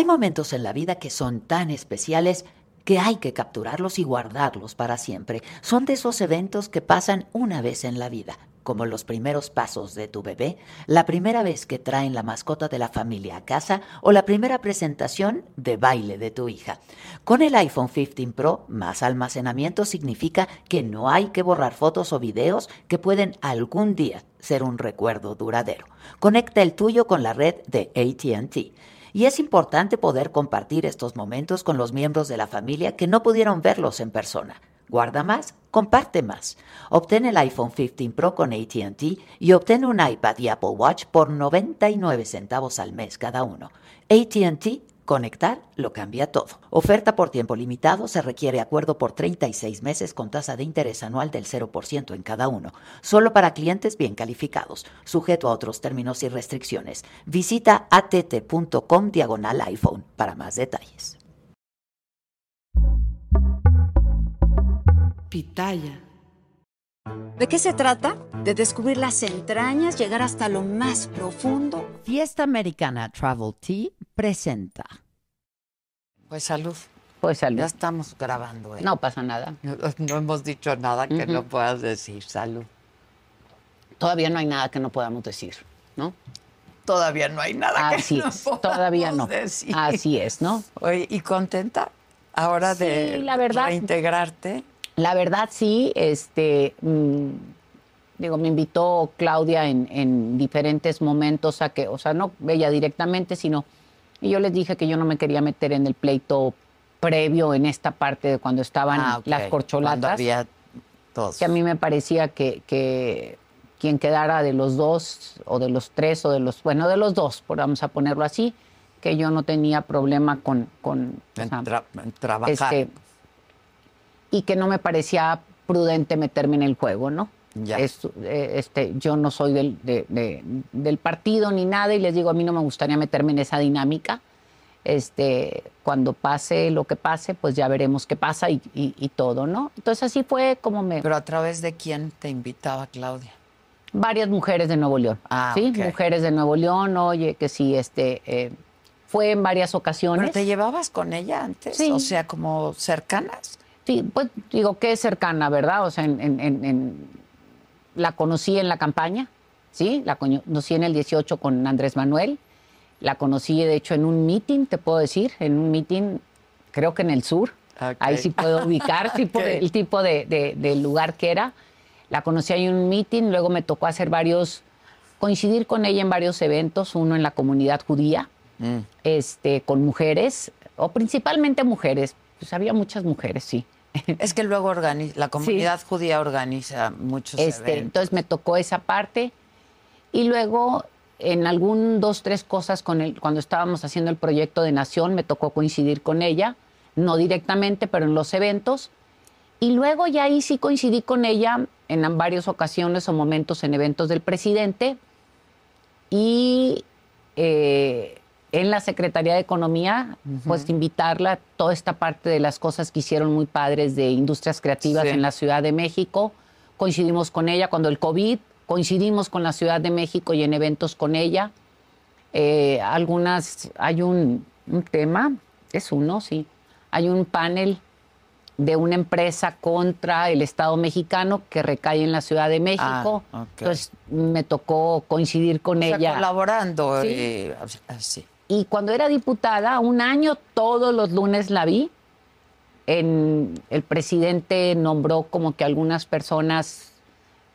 Hay momentos en la vida que son tan especiales que hay que capturarlos y guardarlos para siempre. Son de esos eventos que pasan una vez en la vida, como los primeros pasos de tu bebé, la primera vez que traen la mascota de la familia a casa o la primera presentación de baile de tu hija. Con el iPhone 15 Pro, más almacenamiento significa que no hay que borrar fotos o videos que pueden algún día ser un recuerdo duradero. Conecta el tuyo con la red de ATT. Y es importante poder compartir estos momentos con los miembros de la familia que no pudieron verlos en persona. Guarda más, comparte más. Obtén el iPhone 15 Pro con ATT y obtén un iPad y Apple Watch por 99 centavos al mes cada uno. ATT Conectar lo cambia todo. Oferta por tiempo limitado. Se requiere acuerdo por 36 meses con tasa de interés anual del 0% en cada uno. Solo para clientes bien calificados. Sujeto a otros términos y restricciones. Visita att.com diagonal iPhone para más detalles. Pitaya. ¿De qué se trata? De descubrir las entrañas, llegar hasta lo más profundo. Fiesta Americana Travel Tea presenta. Pues salud. Pues salud. Ya estamos grabando. ¿eh? No pasa nada. No, hemos dicho nada que no puedas decir. Salud. Todavía no hay nada que no podamos decir, ¿no? Todavía no hay nada Así que no es, podamos todavía no. decir. Así es, ¿no? Oye, ¿y contenta ahora de Sí, la verdad. reintegrarte? La verdad sí, este, mm, digo, me invitó Claudia en, en diferentes momentos a que, o sea, no ella directamente, sino, y yo les dije que yo no me quería meter en el pleito previo en esta parte de cuando estaban Ah, las Cuando corcholatas. había todos. que a mí me parecía que, que quien quedara de los dos o de los tres o de los, bueno, de los dos, por- vamos a ponerlo así, que yo no tenía problema con, con o en, sea, tra- en trabajar. este, y que no me parecía prudente meterme en el juego, ¿no? Ya. Es- eh, este, yo no soy del, de- de- del partido ni nada y les digo, a mí no me gustaría meterme en esa dinámica. Este, cuando pase lo que pase, pues ya veremos qué pasa y, y- y todo, ¿no? Entonces así fue como me... Pero a través de quién te invitaba Claudia. varias mujeres de Nuevo León. Ah, sí, ok. mujeres de Nuevo León, oye, que sí, este, eh, fue en varias ocasiones. ¿Pero te llevabas con ella antes? Sí. O sea, como cercanas. Pues digo que es cercana, ¿verdad? O sea, en, en- en- en- la conocí en la campaña, ¿sí? La conocí en el 18 con Andrés Manuel. La conocí, de hecho, en un meeting, te puedo decir, en un meeting, creo que en el sur. Ok. Ahí sí puedo ubicar tipo de- el tipo de, de- de lugar que era. La conocí ahí en un meeting, luego me tocó hacer varios, coincidir con ella en varios eventos, uno en la comunidad judía, Mm. este, con mujeres, o principalmente mujeres, pues había muchas mujeres, sí. Es que luego organiza, la comunidad judía organiza muchos Este, eventos. entonces me tocó esa parte. Y luego, en algún dos, tres cosas, con el, cuando estábamos haciendo el proyecto de Nación, me tocó coincidir con ella, no directamente, pero en los eventos. Y luego ya ahí sí coincidí con ella en varias ocasiones o momentos en eventos del presidente. Y eh, en la Secretaría de Economía, pues invitarla toda esta parte de las cosas que hicieron muy padres de industrias creativas Sí. en la Ciudad de México. Coincidimos con ella cuando el COVID, coincidimos con la Ciudad de México y en eventos con ella. Eh, algunas, hay un, un tema, es uno, sí. Hay un panel de una empresa contra el Estado mexicano que recae en la Ciudad de México. Ah. Entonces me tocó coincidir con O sea, ella. colaborando. Sí. eh, así. Y cuando era diputada, un año todos los lunes la vi. En, el presidente nombró como que algunas personas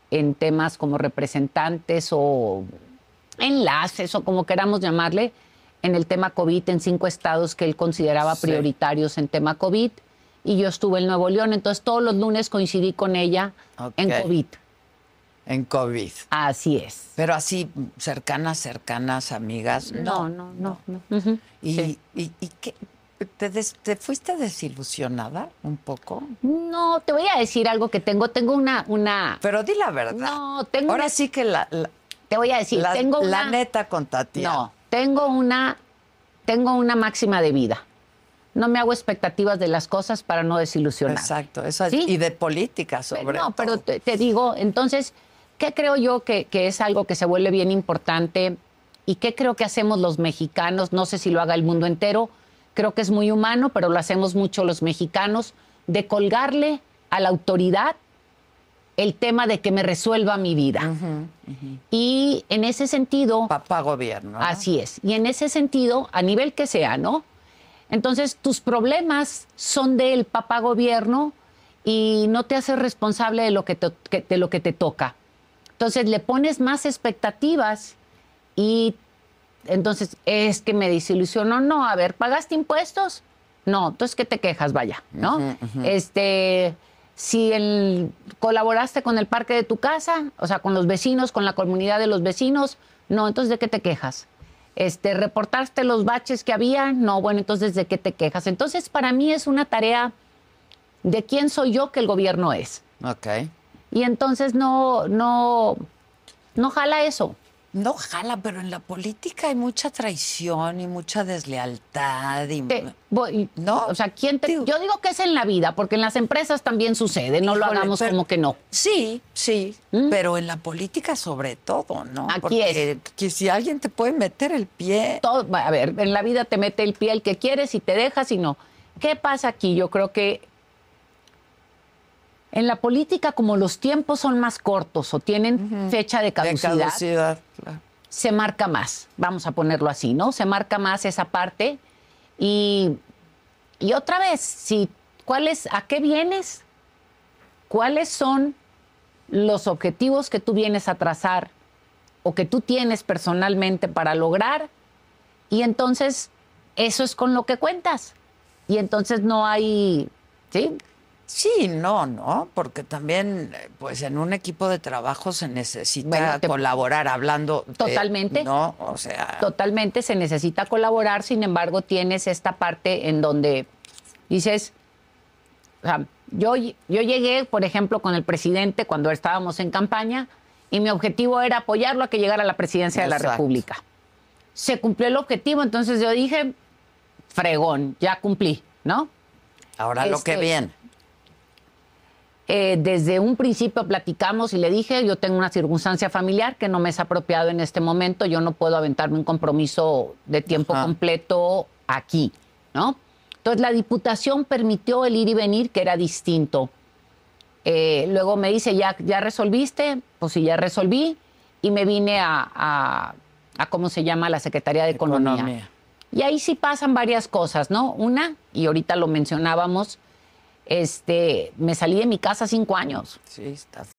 en temas como representantes o enlaces o como queramos llamarle, en el tema COVID en cinco estados que él consideraba Sí. prioritarios en tema COVID. Y yo estuve en Nuevo León, entonces todos los lunes coincidí con ella en. COVID. En COVID. Así es. Pero así, cercanas, cercanas, amigas. No, no, no. no. ¿Y, Sí. y, y qué? ¿Te, des- te fuiste desilusionada un poco? No, te voy a decir algo que tengo. Tengo una, una. Pero di la verdad. No, tengo Ahora una- sí que la, la, Te voy a decir, la- tengo la una. neta con Tatiana. No, tengo una, tengo una máxima de vida. No me hago expectativas de las cosas para no desilusionar. Exacto. Eso, ¿Sí? Y de política sobre no, pero todo. te, te digo, entonces, ¿qué creo yo que, que es algo que se vuelve bien importante y qué creo que hacemos los mexicanos, no sé si lo haga el mundo entero, creo que es muy humano, pero lo hacemos mucho los mexicanos, de colgarle a la autoridad el tema de que me resuelva mi vida. Y en ese sentido... Papá gobierno. ¿no? Así es. Y en ese sentido, a nivel que sea, ¿no? Entonces, tus problemas son del papá gobierno y no te haces responsable de lo que te, que- de lo que te toca. Entonces, le pones más expectativas y entonces es que me desilusionó. No, a ver, ¿pagaste impuestos? No, entonces, ¿qué te quejas? Vaya, ¿no? Este, si el- colaboraste con el parque de tu casa, o sea, con los vecinos, con la comunidad de los vecinos, no, entonces, ¿de qué te quejas? Este, ¿reportaste los baches que había? No, bueno, entonces, ¿de qué te quejas? Entonces, para mí es una tarea de quién soy yo que el gobierno es. Ok. Y entonces no, no, no jala eso. No jala, pero en la política hay mucha traición y mucha deslealtad y... Te- voy- No, O sea, ¿quién te- yo digo que es en la vida, porque en las empresas también sucede, no lo hagamos pero- como que no. Sí, sí, ¿Mm? pero en la política sobre todo, ¿no? Aquí Porque que si alguien te puede meter el pie... Todo, a ver, en la vida te mete el pie el que quieres y te dejas y no. ¿Qué pasa aquí? Yo creo que en la política, como los tiempos son más cortos o tienen fecha de de caducidad, caducidad, claro. se marca más, vamos a ponerlo así, ¿no? Se marca más esa parte. Y, y otra vez, si, ¿cuál es, ¿a qué vienes? ¿Cuáles son los objetivos que tú vienes a trazar o que tú tienes personalmente para lograr? Y entonces, eso es con lo que cuentas. Y entonces no hay, ¿sí? Sí, no, no, porque también, pues en un equipo de trabajo se necesita Bueno, te- colaborar hablando. de- Totalmente. no, o sea. Totalmente se necesita colaborar, sin embargo, tienes esta parte en donde dices, o sea, yo, yo llegué, por ejemplo, con el presidente cuando estábamos en campaña y mi objetivo era apoyarlo a que llegara a la presidencia de la. República. Se cumplió el objetivo, entonces yo dije, fregón, ya cumplí, ¿no? Ahora lo que Este, viene. Eh, desde un principio platicamos y le dije, yo tengo una circunstancia familiar que no me es apropiado en este momento, yo no puedo aventarme un compromiso de tiempo Ajá. completo aquí, ¿no? Entonces la diputación permitió el ir y venir, que era distinto. Eh, luego me dice, ¿ya, ¿ya resolviste? Pues sí, ya resolví. Y me vine a, a- a ¿cómo se llama? La Secretaría de Economía. Economía. Y ahí sí pasan varias cosas, ¿no? Una, y ahorita lo mencionábamos, este, me salí de mi casa cinco años. Sí.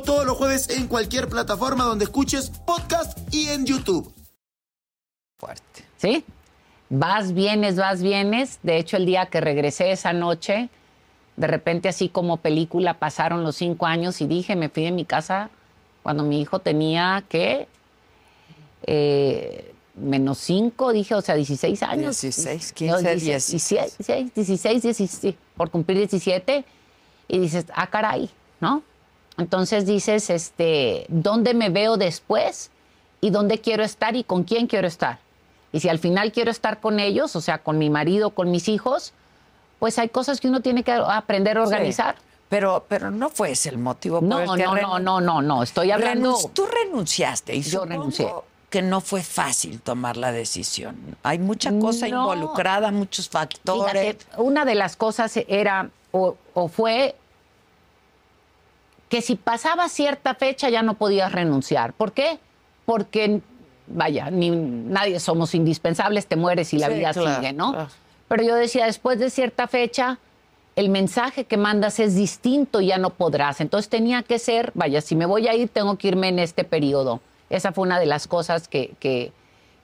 todos los jueves en cualquier plataforma donde escuches podcast y en YouTube. Fuerte. ¿Sí? Vas, vienes, vas, vienes. De hecho, el día que regresé esa noche, de repente, así como película, pasaron los cinco años y dije, me fui de mi casa cuando mi hijo tenía, ¿qué? Eh, menos cinco, dije, o sea, 16 años. 16, No, 15, 16, 16, 16, 17, por cumplir 17. Y dices, ah, caray, ¿no? Entonces dices, este, ¿dónde me veo después? ¿Y dónde quiero estar y con quién quiero estar? Y si al final quiero estar con ellos, o sea, con mi marido, con mis hijos, pues hay cosas que uno tiene que aprender a organizar. Sí. Pero, pero no fue ese el motivo por No, el que no, no, no, no, no, estoy hablando... Tú renunciaste y Yo renuncié. que no fue fácil tomar la decisión. Hay mucha cosa No. involucrada, muchos factores. Fíjate, una de las cosas era o, o fue que si pasaba cierta fecha ya no podías renunciar. ¿Por qué? Porque, vaya, ni, nadie somos indispensables, te mueres y la Sí, vida claro, sigue, ¿no? claro. Pero yo decía, después de cierta fecha, el mensaje que mandas es distinto y ya no podrás. Entonces tenía que ser, vaya, si me voy a ir, tengo que irme en este periodo. Esa fue una de las cosas que, que,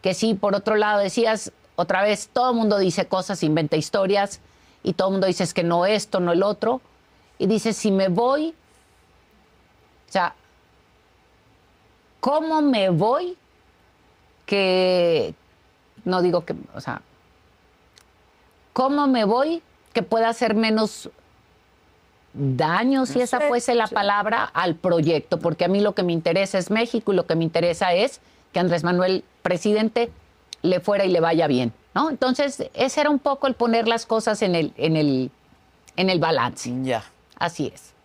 que sí, por otro lado, decías, otra vez, todo el mundo dice cosas, inventa historias, y todo el mundo dice es que no esto, no el otro. Y dices, si me voy, o sea, ¿cómo me voy que, no digo que, o sea, ¿cómo me voy que pueda hacer menos daño, si esa fuese la palabra, al proyecto? Porque a mí lo que me interesa es México y lo que me interesa es que Andrés Manuel, presidente, le fuera y le vaya bien, ¿no? Entonces, ese era un poco el poner las cosas en el, en el, en el balance. Ya. Así es.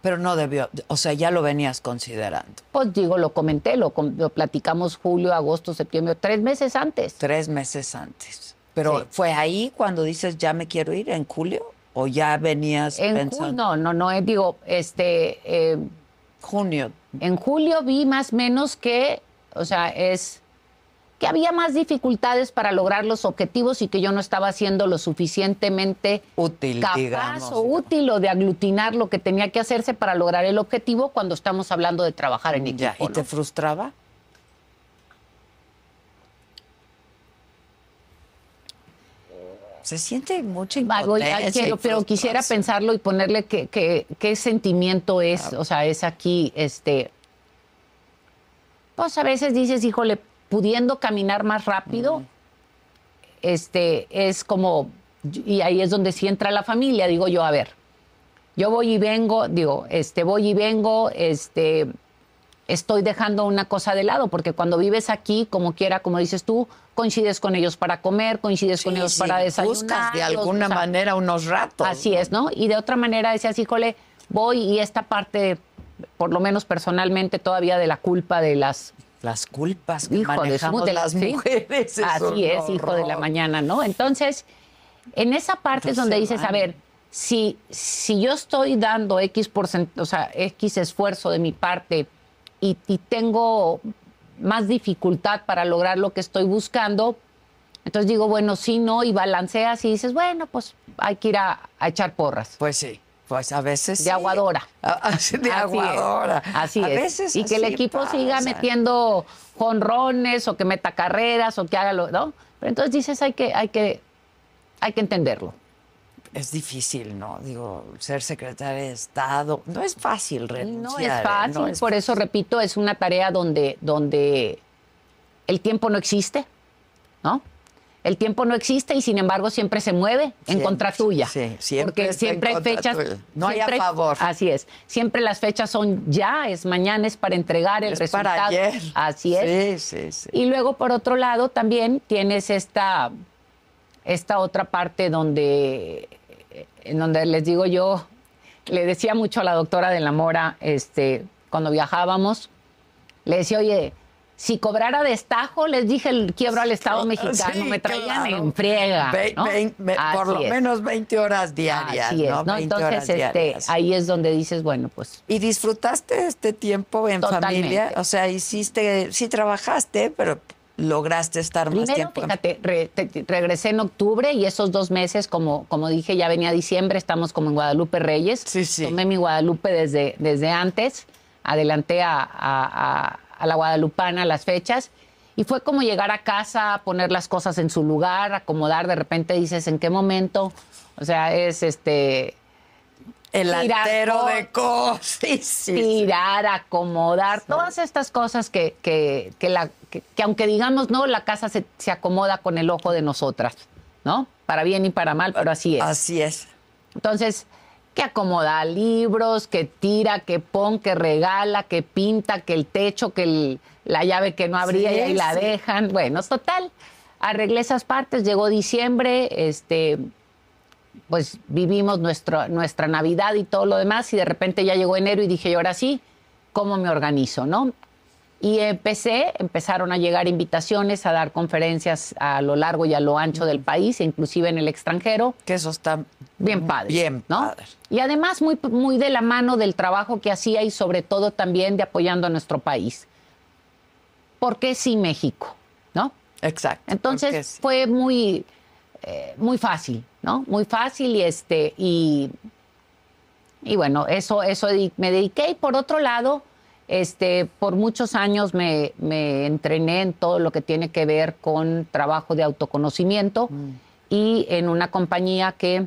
Pero no debió, o sea, ya lo venías considerando. Pues digo, lo comenté, lo, lo platicamos julio, agosto, septiembre, tres meses antes. Tres meses antes. Pero Sí. fue ahí cuando dices ya me quiero ir en julio o ya venías En pensando no, no, no, eh, digo, este, eh, junio. en julio vi más o menos que, o sea, es que había más dificultades para lograr los objetivos y que yo no estaba siendo lo suficientemente Útil, capaz digamos. o útil o de aglutinar lo que tenía que hacerse para lograr el objetivo cuando estamos hablando de trabajar en equipo. Ya, ¿Y ¿no? te frustraba? Se siente mucha impotencia. quiero- pero quisiera pensarlo y ponerle qué sentimiento es, o sea, es aquí, este, pues a veces dices, híjole, pudiendo caminar más rápido, este, es como, y ahí es donde sí entra la familia, digo yo, a ver, yo voy y vengo, digo, este, voy y vengo, este, estoy dejando una cosa de lado, porque cuando vives aquí, como quiera, como dices tú, coincides con ellos para comer, coincides con ellos sí, para desayunar. buscas de alguna o sea, manera unos ratos. Así es, ¿no? Y de otra manera decías, híjole, voy y esta parte, por lo menos personalmente, todavía de la culpa de las Las culpas que hijo de manejamos su- las ¿sí? mujeres. Así es, hijo de la mañana, ¿no? Entonces, en esa parte es donde dices, a ver, si, si yo estoy dando X por o sea, X esfuerzo de mi parte y, y tengo más dificultad para lograr lo que estoy buscando, entonces digo, bueno, sí, no, y balanceas y dices, bueno, pues hay que ir a, a echar porras. Pues sí, pues a veces De aguadora. Ah, ah, sí, De Así es, aguadora. Así a es. Veces y que el equipo siga metiendo jonrones o que meta carreras o que haga lo, ¿no? Pero entonces dices hay que, hay que, hay que entenderlo. Es difícil, ¿no? Digo, ser secretaria de Estado no es fácil No renunciar. es ¿eh? fácil, No es por eso repito, es una tarea donde, donde el tiempo no existe, ¿no? El tiempo no existe y sin embargo siempre se mueve en contra tuya. sí, siempre Porque siempre hay fechas. tuya. No hay a favor. Así es. Siempre las fechas son ya, es mañana, es para entregar el es resultado. para ayer. Así es. Sí, sí, sí. Y luego, por otro lado, también tienes esta, esta otra parte donde, en donde les digo yo, le decía mucho a la doctora de la Mora, este, cuando viajábamos, le decía, oye, si cobrara destajo, les dije el quiebro al Estado mexicano, Sí, me traían claro. en friega. Ve- ¿no? ve- por lo es. menos 20 horas diarias, Así es, ¿no? ¿no? 20 Entonces, este, ahí es donde dices, bueno, pues ¿Y disfrutaste este tiempo en Totalmente. familia? O sea, hiciste, sí trabajaste, pero lograste estar más tiempo. en- fíjate, re- te- te- regresé en octubre y esos dos meses, como, como dije, ya venía diciembre, estamos como en Guadalupe Reyes. Sí, sí. Tomé mi Guadalupe desde, desde antes, adelanté a, a- a- a la guadalupana las fechas y fue como llegar a casa, poner las cosas en su lugar, acomodar, de repente dices, ¿en qué momento? O sea, es este... El altero de cosas. Sí, sí, tirar, acomodar, todas estas cosas que, que, que la, que, que aunque digamos no, la casa se, se acomoda con el ojo de nosotras, ¿no? Para bien y para mal, pero así es. Así es. Entonces, que acomoda libros, que tira, que pon, que regala, que pinta, que el techo, que el- la llave que no abría Sí, y ahí la dejan. Bueno, total. Arreglé esas partes, llegó diciembre, este, pues vivimos nuestro, nuestra Navidad y todo lo demás, y de repente ya llegó enero y dije, y ahora sí, ¿cómo me organizo, no? Y empecé, empezaron a llegar invitaciones a dar conferencias a lo largo y a lo ancho del país, inclusive en el extranjero. Que eso está Bien padre. Bien ¿no? padre. Y además muy, muy de la mano del trabajo que hacía y sobre todo también de apoyando a nuestro país. ¿Por qué sí México? ¿No? Exacto. Entonces sí. fue muy, eh, muy fácil, ¿no? Muy fácil y este, y, y bueno, eso, eso me dediqué. Y por otro lado, este, por muchos años me, me entrené en todo lo que tiene que ver con trabajo de autoconocimiento y en una compañía que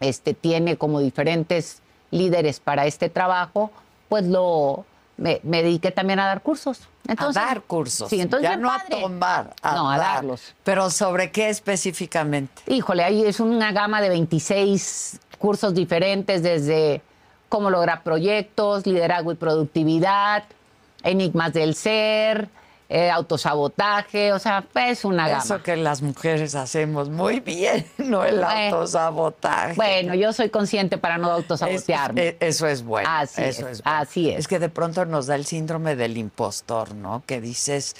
este, tiene como diferentes líderes para este trabajo, pues lo, me, me dediqué también a dar cursos. Entonces, a dar cursos. Sí, entonces ya no padre. a tomar, a no, a dar. darlos. Pero ¿sobre qué específicamente? Híjole, ahí es una gama de 26 cursos diferentes, desde cómo lograr proyectos, liderazgo y productividad, enigmas del ser, eh, autosabotaje, o sea, es una gama. Eso que las mujeres hacemos muy bien, no el autosabotaje. Bueno, yo soy consciente para no Es- autosabotearme. es- eso es bueno. Así eso es, bueno. así es. Es que de pronto nos da el síndrome del impostor, ¿no? Que dices,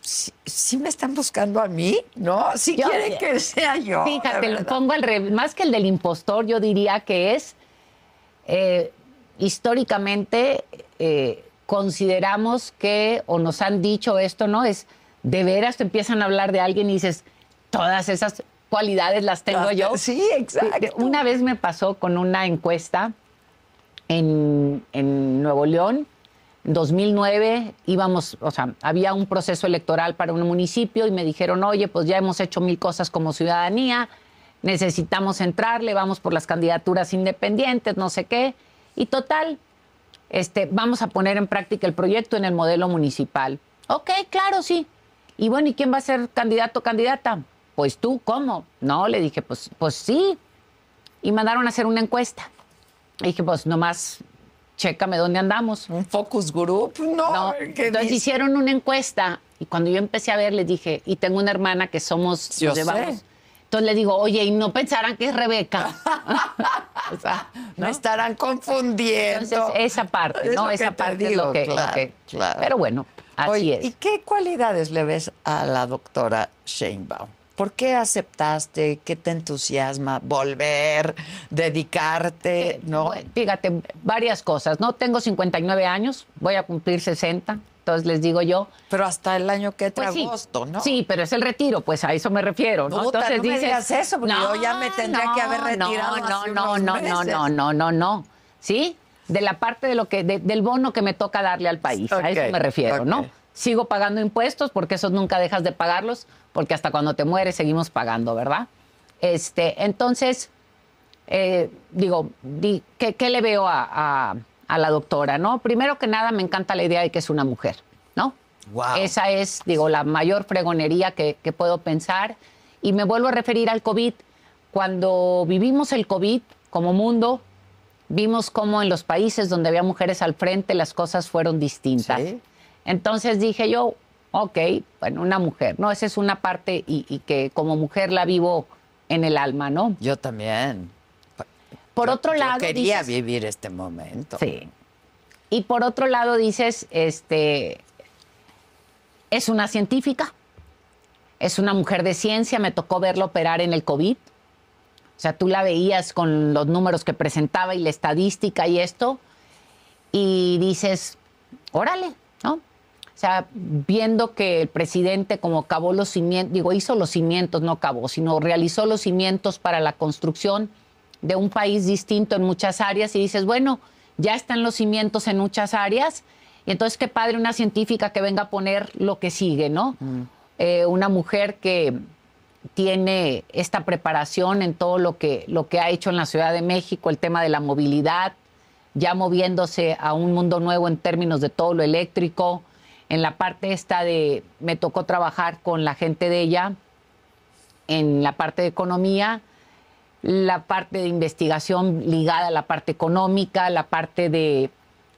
sí, sí me están buscando a mí, ¿no? Si Yo- quieren que sea yo. Fíjate, lo pongo al revés. Más que el del impostor, yo diría que es eh, históricamente eh, consideramos que, o nos han dicho esto, ¿no? Es de veras te empiezan a hablar de alguien y dices, todas esas cualidades las tengo yo. sí, exacto. Una vez me pasó con una encuesta en, en Nuevo León. En 2009 íbamos, o sea, había un proceso electoral para un municipio y me dijeron, oye, pues ya hemos hecho mil cosas como ciudadanía, necesitamos entrarle, vamos por las candidaturas independientes, no sé qué. Y total, este, vamos a poner en práctica el proyecto en el modelo municipal. Ok, claro, sí. Y bueno, ¿y quién va a ser candidato o candidata? Pues tú, ¿cómo? No, le dije, pues, pues sí. Y mandaron a hacer una encuesta. Y dije, pues nomás, chécame dónde andamos. Un focus group, no. No, ¿qué entonces hicieron una encuesta y cuando yo empecé a ver les dije, y tengo una hermana que somos, Yo nos llevamos. sé. Entonces le digo, oye, y no pensarán que es Rebeca. o sea, Me estarán confundiendo. entonces esa parte, Es ¿no? lo Esa te parte es digo, lo que, lo que- claro. Pero bueno, así Oye, es. ¿Y qué cualidades le ves a la doctora Sheinbaum? ¿Por qué aceptaste? ¿Qué te entusiasma? ¿Volver? ¿Dedicarte? ¿No? Bueno, Fíjate, varias cosas, ¿no? Tengo 59 años, voy a cumplir 60, entonces les digo yo. Pero hasta el año que entra Pues sí, agosto, ¿no? Sí, pero es el retiro, pues a eso me refiero, ¿no? Puta, no me digas eso, porque yo ya me tendría que haber retirado No, hace no, unos no, no, meses. no, no, no, no. ¿Sí? De la parte de lo que, de- del bono que me toca darle al país, a eso me refiero. ¿no? Sigo pagando impuestos porque esos nunca dejas de pagarlos, porque hasta cuando te mueres seguimos pagando, ¿verdad? Este, entonces, eh, digo, di- ¿qué, qué le veo a, a- a la doctora, no? Primero que nada, me encanta la idea de que es una mujer, ¿no? Esa es, digo, la mayor fregonería que, que puedo pensar. Y me vuelvo a referir al COVID. Cuando vivimos el COVID como mundo, vimos cómo en los países donde había mujeres al frente las cosas fueron distintas. Sí. Entonces dije yo, ok, bueno, una mujer, ¿no? Esa es una parte y, y que como mujer la vivo en el alma, ¿no? Yo también. Por Yo- otro yo lado, quería dices- vivir este momento. Sí. Y por otro lado dices, este, es una científica, es una mujer de ciencia, me tocó verla operar en el COVID. O sea, tú la veías con los números que presentaba y la estadística y esto, y dices, órale, ¿no? O sea, viendo que el presidente como cavó los cimientos, digo, hizo los cimientos, no cavó, sino realizó los cimientos para la construcción de un país distinto en muchas áreas y dices, bueno, ya están los cimientos en muchas áreas, y entonces qué padre una científica que venga a poner lo que sigue, ¿no? Eh, una mujer que tiene esta preparación en todo lo que, lo que ha hecho en la Ciudad de México, el tema de la movilidad, ya moviéndose a un mundo nuevo en términos de todo lo eléctrico. En la parte esta de, me tocó trabajar con la gente de ella, en la parte de economía, la parte de investigación ligada a la parte económica, la parte de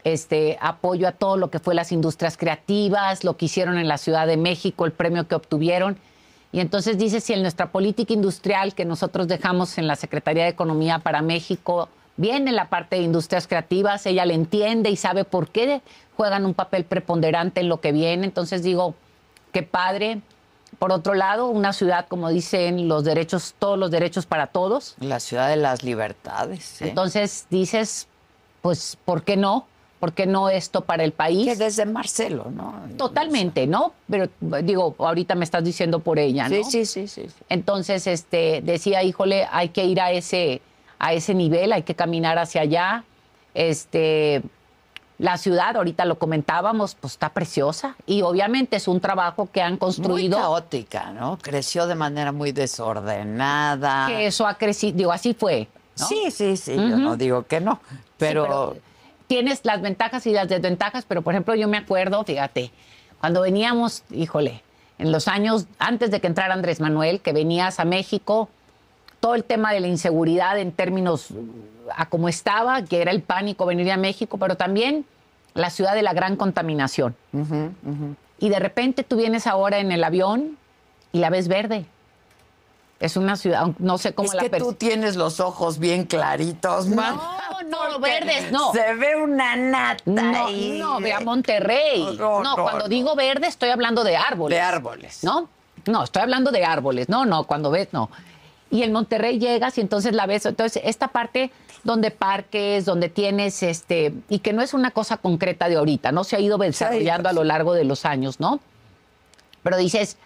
este apoyo a todo lo que fue las industrias creativas, lo que hicieron en la Ciudad de México, el premio que obtuvieron. Y entonces dice si en nuestra política industrial que nosotros dejamos en la Secretaría de Economía para México viene la parte de industrias creativas, ella le entiende y sabe por qué juegan un papel preponderante en lo que viene. Entonces digo, qué padre. Por otro lado, una ciudad, como dicen, los derechos, todos los derechos para todos. La ciudad de las libertades. ¿sí? Entonces dices, pues, ¿por qué no? ¿Por qué no esto para el país? que desde Marcelo, ¿no? Totalmente, ¿no? Pero digo, ahorita me estás diciendo por ella, ¿no? Sí, sí, sí, sí. sí. Entonces, este, decía, híjole, hay que ir a ese, a ese nivel, hay que caminar hacia allá. Este, la ciudad, ahorita lo comentábamos, pues está preciosa y obviamente es un trabajo que han Muy construido. caótica, ¿no? Creció de manera muy desordenada. que eso ha crecido, digo, así fue. ¿no? Sí, sí, sí, yo no digo que no, pero, pero- tienes las ventajas y las desventajas, pero por ejemplo yo me acuerdo, fíjate, cuando veníamos, híjole, en los años antes de que entrara Andrés Manuel, que venías a México, todo el tema de la inseguridad en términos a cómo estaba, que era el pánico venir a México, pero también la ciudad de la gran contaminación. Y de repente tú vienes ahora en el avión y la ves verde. Es una ciudad, no sé cómo es la que tú tienes los ojos bien claritos, man. No, no, verdes, no. Se ve una nata No, ahí. no, ve a Monterrey. No, No, no, cuando digo verde estoy hablando de árboles. De árboles. ¿No? No, estoy hablando de árboles. No, no, cuando ves, no. Y en Monterrey llegas y entonces la ves. Entonces, esta parte donde parques, donde tienes este, y que no es una cosa concreta de ahorita, ¿no? Se ha ido desarrollando a lo largo de los años, ¿no? Pero dices,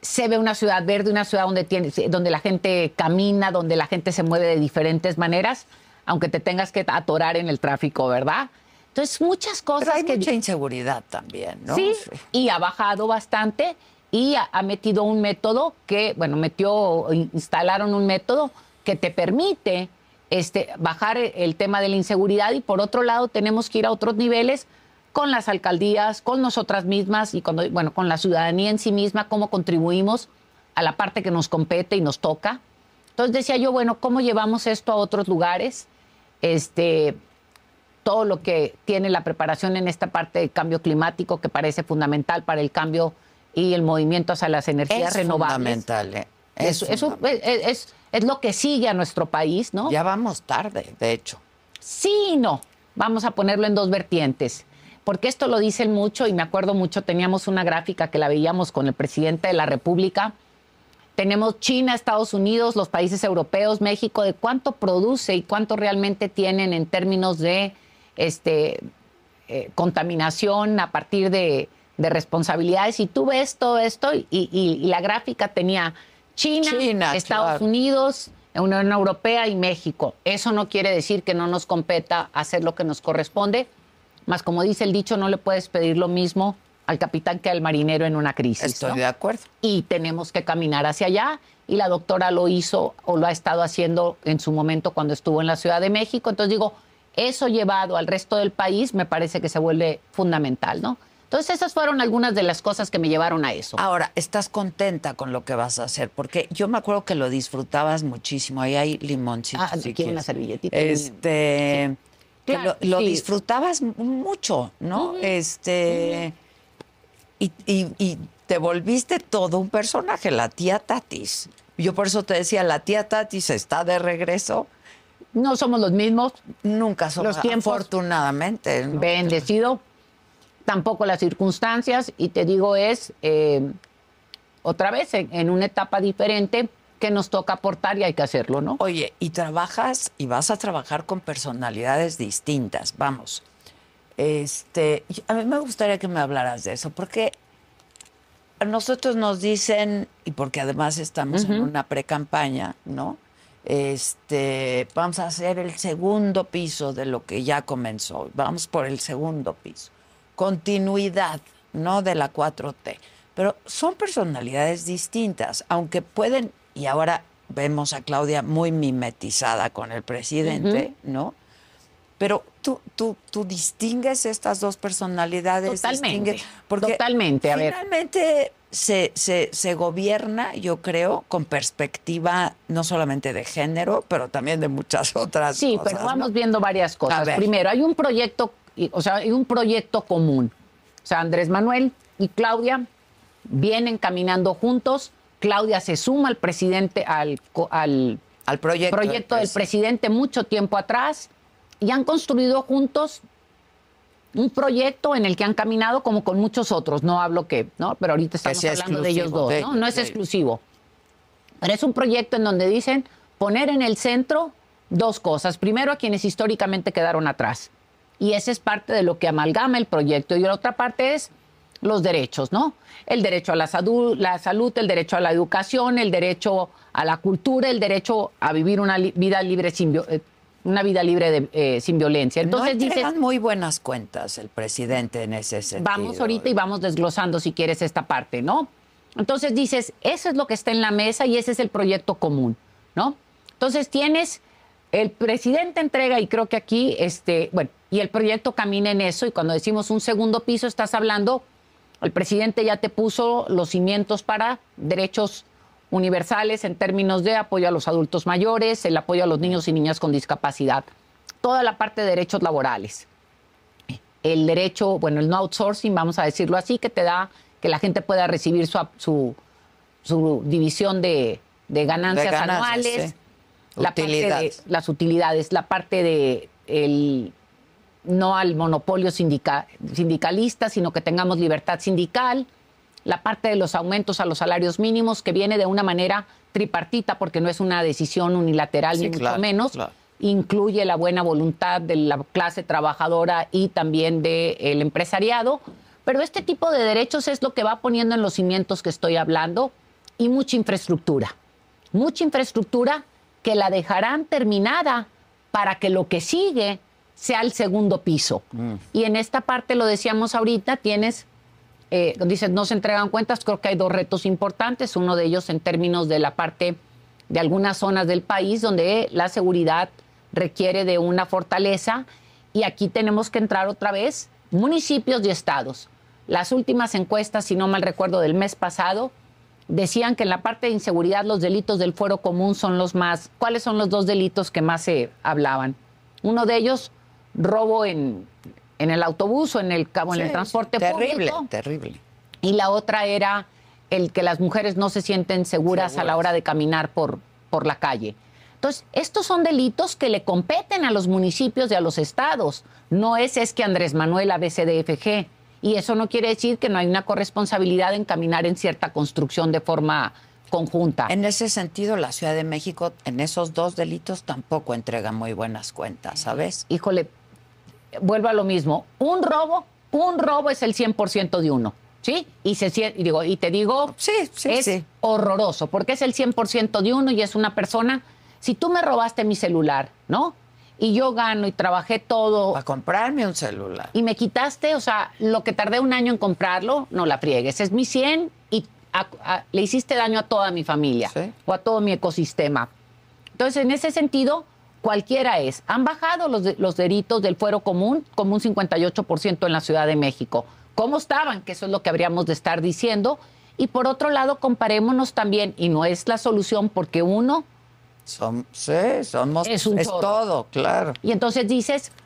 se ve una ciudad verde, una ciudad donde, tiene, donde la gente camina, donde la gente se mueve de diferentes maneras, aunque te tengas que atorar en el tráfico, ¿verdad? Entonces, muchas cosas Pero hay que... mucha inseguridad también, ¿no? Sí, y ha bajado bastante y ha, metido un método que, bueno, metió, instalaron un método que te permite este, bajar el, tema de la inseguridad y por otro lado tenemos que ir a otros niveles con las alcaldías, con nosotras mismas y cuando, bueno, con la ciudadanía en sí misma, cómo contribuimos a la parte que nos compete y nos toca. Entonces decía yo, bueno, ¿cómo llevamos esto a otros lugares? Este, todo lo que tiene la preparación en esta parte del cambio climático que parece fundamental para el cambio y el movimiento hacia las energías Es renovables. fundamental, ¿eh? Es Eso- eso fundamental. es, es- es lo que sigue a nuestro país, ¿no? Ya vamos tarde, de hecho. Sí y no. Vamos a ponerlo en dos vertientes. Porque esto lo dicen mucho y me acuerdo mucho, teníamos una gráfica que la veíamos con el presidente de la República. Tenemos China, Estados Unidos, los países europeos, México, de cuánto produce y cuánto realmente tienen en términos de este, eh, contaminación a partir de, de responsabilidades. Y tú ves todo esto y, y- y la gráfica tenía China, China, Estados claro. Unidos, Unión Europea y México. Eso no quiere decir que no nos competa hacer lo que nos corresponde, más como dice el dicho, no le puedes pedir lo mismo al capitán que al marinero en una crisis. Estoy ¿no? de acuerdo. y tenemos que caminar hacia allá. Y la doctora lo hizo o lo ha estado haciendo en su momento cuando estuvo en la Ciudad de México. Entonces digo, eso llevado al resto del país me parece que se vuelve fundamental, ¿no? Entonces esas fueron algunas de las cosas que me llevaron a eso. Ahora, ¿estás contenta con lo que vas a hacer? Porque yo me acuerdo que lo disfrutabas muchísimo. Ahí hay limoncitos. Ah, si una servilletita. Este. que Claro, lo, lo sí. disfrutabas mucho, ¿no? Este. y, y- y te volviste todo un personaje, la tía Tatis. Yo por eso te decía, la tía Tatis está de regreso. No somos los mismos, Nunca somos, Los tiempos- afortunadamente. ¿no? bendecido, tampoco las circunstancias, y te digo, es eh, otra vez en, en una etapa diferente que nos toca aportar y hay que hacerlo, ¿no? Oye, y trabajas y vas a trabajar con personalidades distintas, vamos. Este, a mí me gustaría que me hablaras de eso, porque a nosotros nos dicen, y porque además estamos en una pre-campaña, ¿no? Este, vamos a hacer el segundo piso de lo que ya comenzó. Vamos por el segundo piso. Continuidad, ¿no? De la 4T. Pero son personalidades distintas, aunque pueden, y ahora vemos a Claudia muy mimetizada con el presidente, ¿no? Pero tú, tú, tú distingues estas dos personalidades. Totalmente, porque totalmente, a ver. Finalmente se, se, se gobierna, yo creo, con perspectiva no solamente de género, pero también de muchas otras Sí, cosas. pero ¿no? vamos viendo varias cosas. Primero, hay un proyecto, y- o sea, hay un proyecto común. O sea, Andrés Manuel y Claudia vienen caminando juntos. Claudia se suma al presidente, al, al Al proyecto. proyecto del presidente mucho tiempo atrás y han construido juntos un proyecto en el que han caminado como con muchos otros. No hablo que, ¿no? Pero ahorita estamos hablando de ellos dos, de ¿no? No es de- exclusivo. Pero es un proyecto en donde dicen poner en el centro dos cosas. Primero, a quienes históricamente quedaron atrás. Y esa es parte de lo que amalgama el proyecto. Y la otra parte es los derechos, ¿no? El derecho a la, sadu- la salud, el derecho a la educación, el derecho a la cultura, el derecho a vivir una li- vida libre sin, eh, una vida libre de, eh, sin violencia. Entonces no dices, muy buenas cuentas el presidente en ese sentido. Vamos ahorita y vamos desglosando si quieres esta parte, ¿no? Entonces dices, eso es lo que está en la mesa y ese es el proyecto común, ¿no? Entonces tienes el presidente entrega, y creo que aquí, este, bueno, y el proyecto camina en eso, y cuando decimos un segundo piso, estás hablando, el presidente ya te puso los cimientos para derechos universales en términos de apoyo a los adultos mayores, el apoyo a los niños y niñas con discapacidad, toda la parte de derechos laborales. El derecho, bueno, el no outsourcing, vamos a decirlo así, que te da que la gente pueda recibir su, su, su división de, de ganancias, De ganancias, anuales, sí. La parte de- Utilidades. las utilidades, la parte de el no al monopolio sindica- sindicalista, sino que tengamos libertad sindical, la parte de los aumentos a los salarios mínimos, que viene de una manera tripartita, porque no es una decisión unilateral, Sí, ni mucho menos, claro. incluye la buena voluntad de la clase trabajadora y también del empresariado. Pero este tipo de derechos es lo que va poniendo en los cimientos que estoy hablando y mucha infraestructura. Mucha infraestructura que la dejarán terminada para que lo que sigue sea el segundo piso. Y en esta parte, lo decíamos ahorita, tienes, eh, dices, no se entregan cuentas, creo que hay dos retos importantes, uno de ellos en términos de la parte de algunas zonas del país donde la seguridad requiere de una fortaleza y aquí tenemos que entrar otra vez municipios y estados. Las últimas encuestas, si no mal recuerdo, del mes pasado, decían que en la parte de inseguridad los delitos del fuero común son los más... ¿Cuáles son los dos delitos que más se hablaban? Uno de ellos, robo en, en el autobús o en el, cabo en el transporte terrible, público. terrible. Y la otra era el que las mujeres no se sienten seguras, a la Seguras. hora de caminar por, por la calle. Entonces, estos son delitos que le competen a los municipios y a los estados. No es es que Andrés Manuel ABCDFG. Y eso no quiere decir que no hay una corresponsabilidad en caminar en cierta construcción de forma conjunta. En ese sentido, la Ciudad de México en esos dos delitos tampoco entrega muy buenas cuentas, ¿sabes? híjole, vuelvo a lo mismo. Un robo, un robo es el 100% de uno, ¿sí? Y, se, y digo, y te digo, Sí, sí, es sí. horroroso, porque es el 100% de uno y es una persona, si tú me robaste mi celular, ¿no? Y yo gano y trabajé todo Para comprarme un celular. y me quitaste, o sea, lo que tardé un año en comprarlo, no la friegues. Es mi 100 y a- a- le hiciste daño a toda mi familia Sí. o a todo mi ecosistema. Entonces, en ese sentido, cualquiera es. Han bajado los, de- los delitos del fuero común como un 58% en la Ciudad de México. ¿Cómo estaban? Que eso es lo que habríamos de estar diciendo. Y por otro lado, comparémonos también, y no es la solución porque uno, Som- sí, somos. Es un todo, claro. y entonces dices,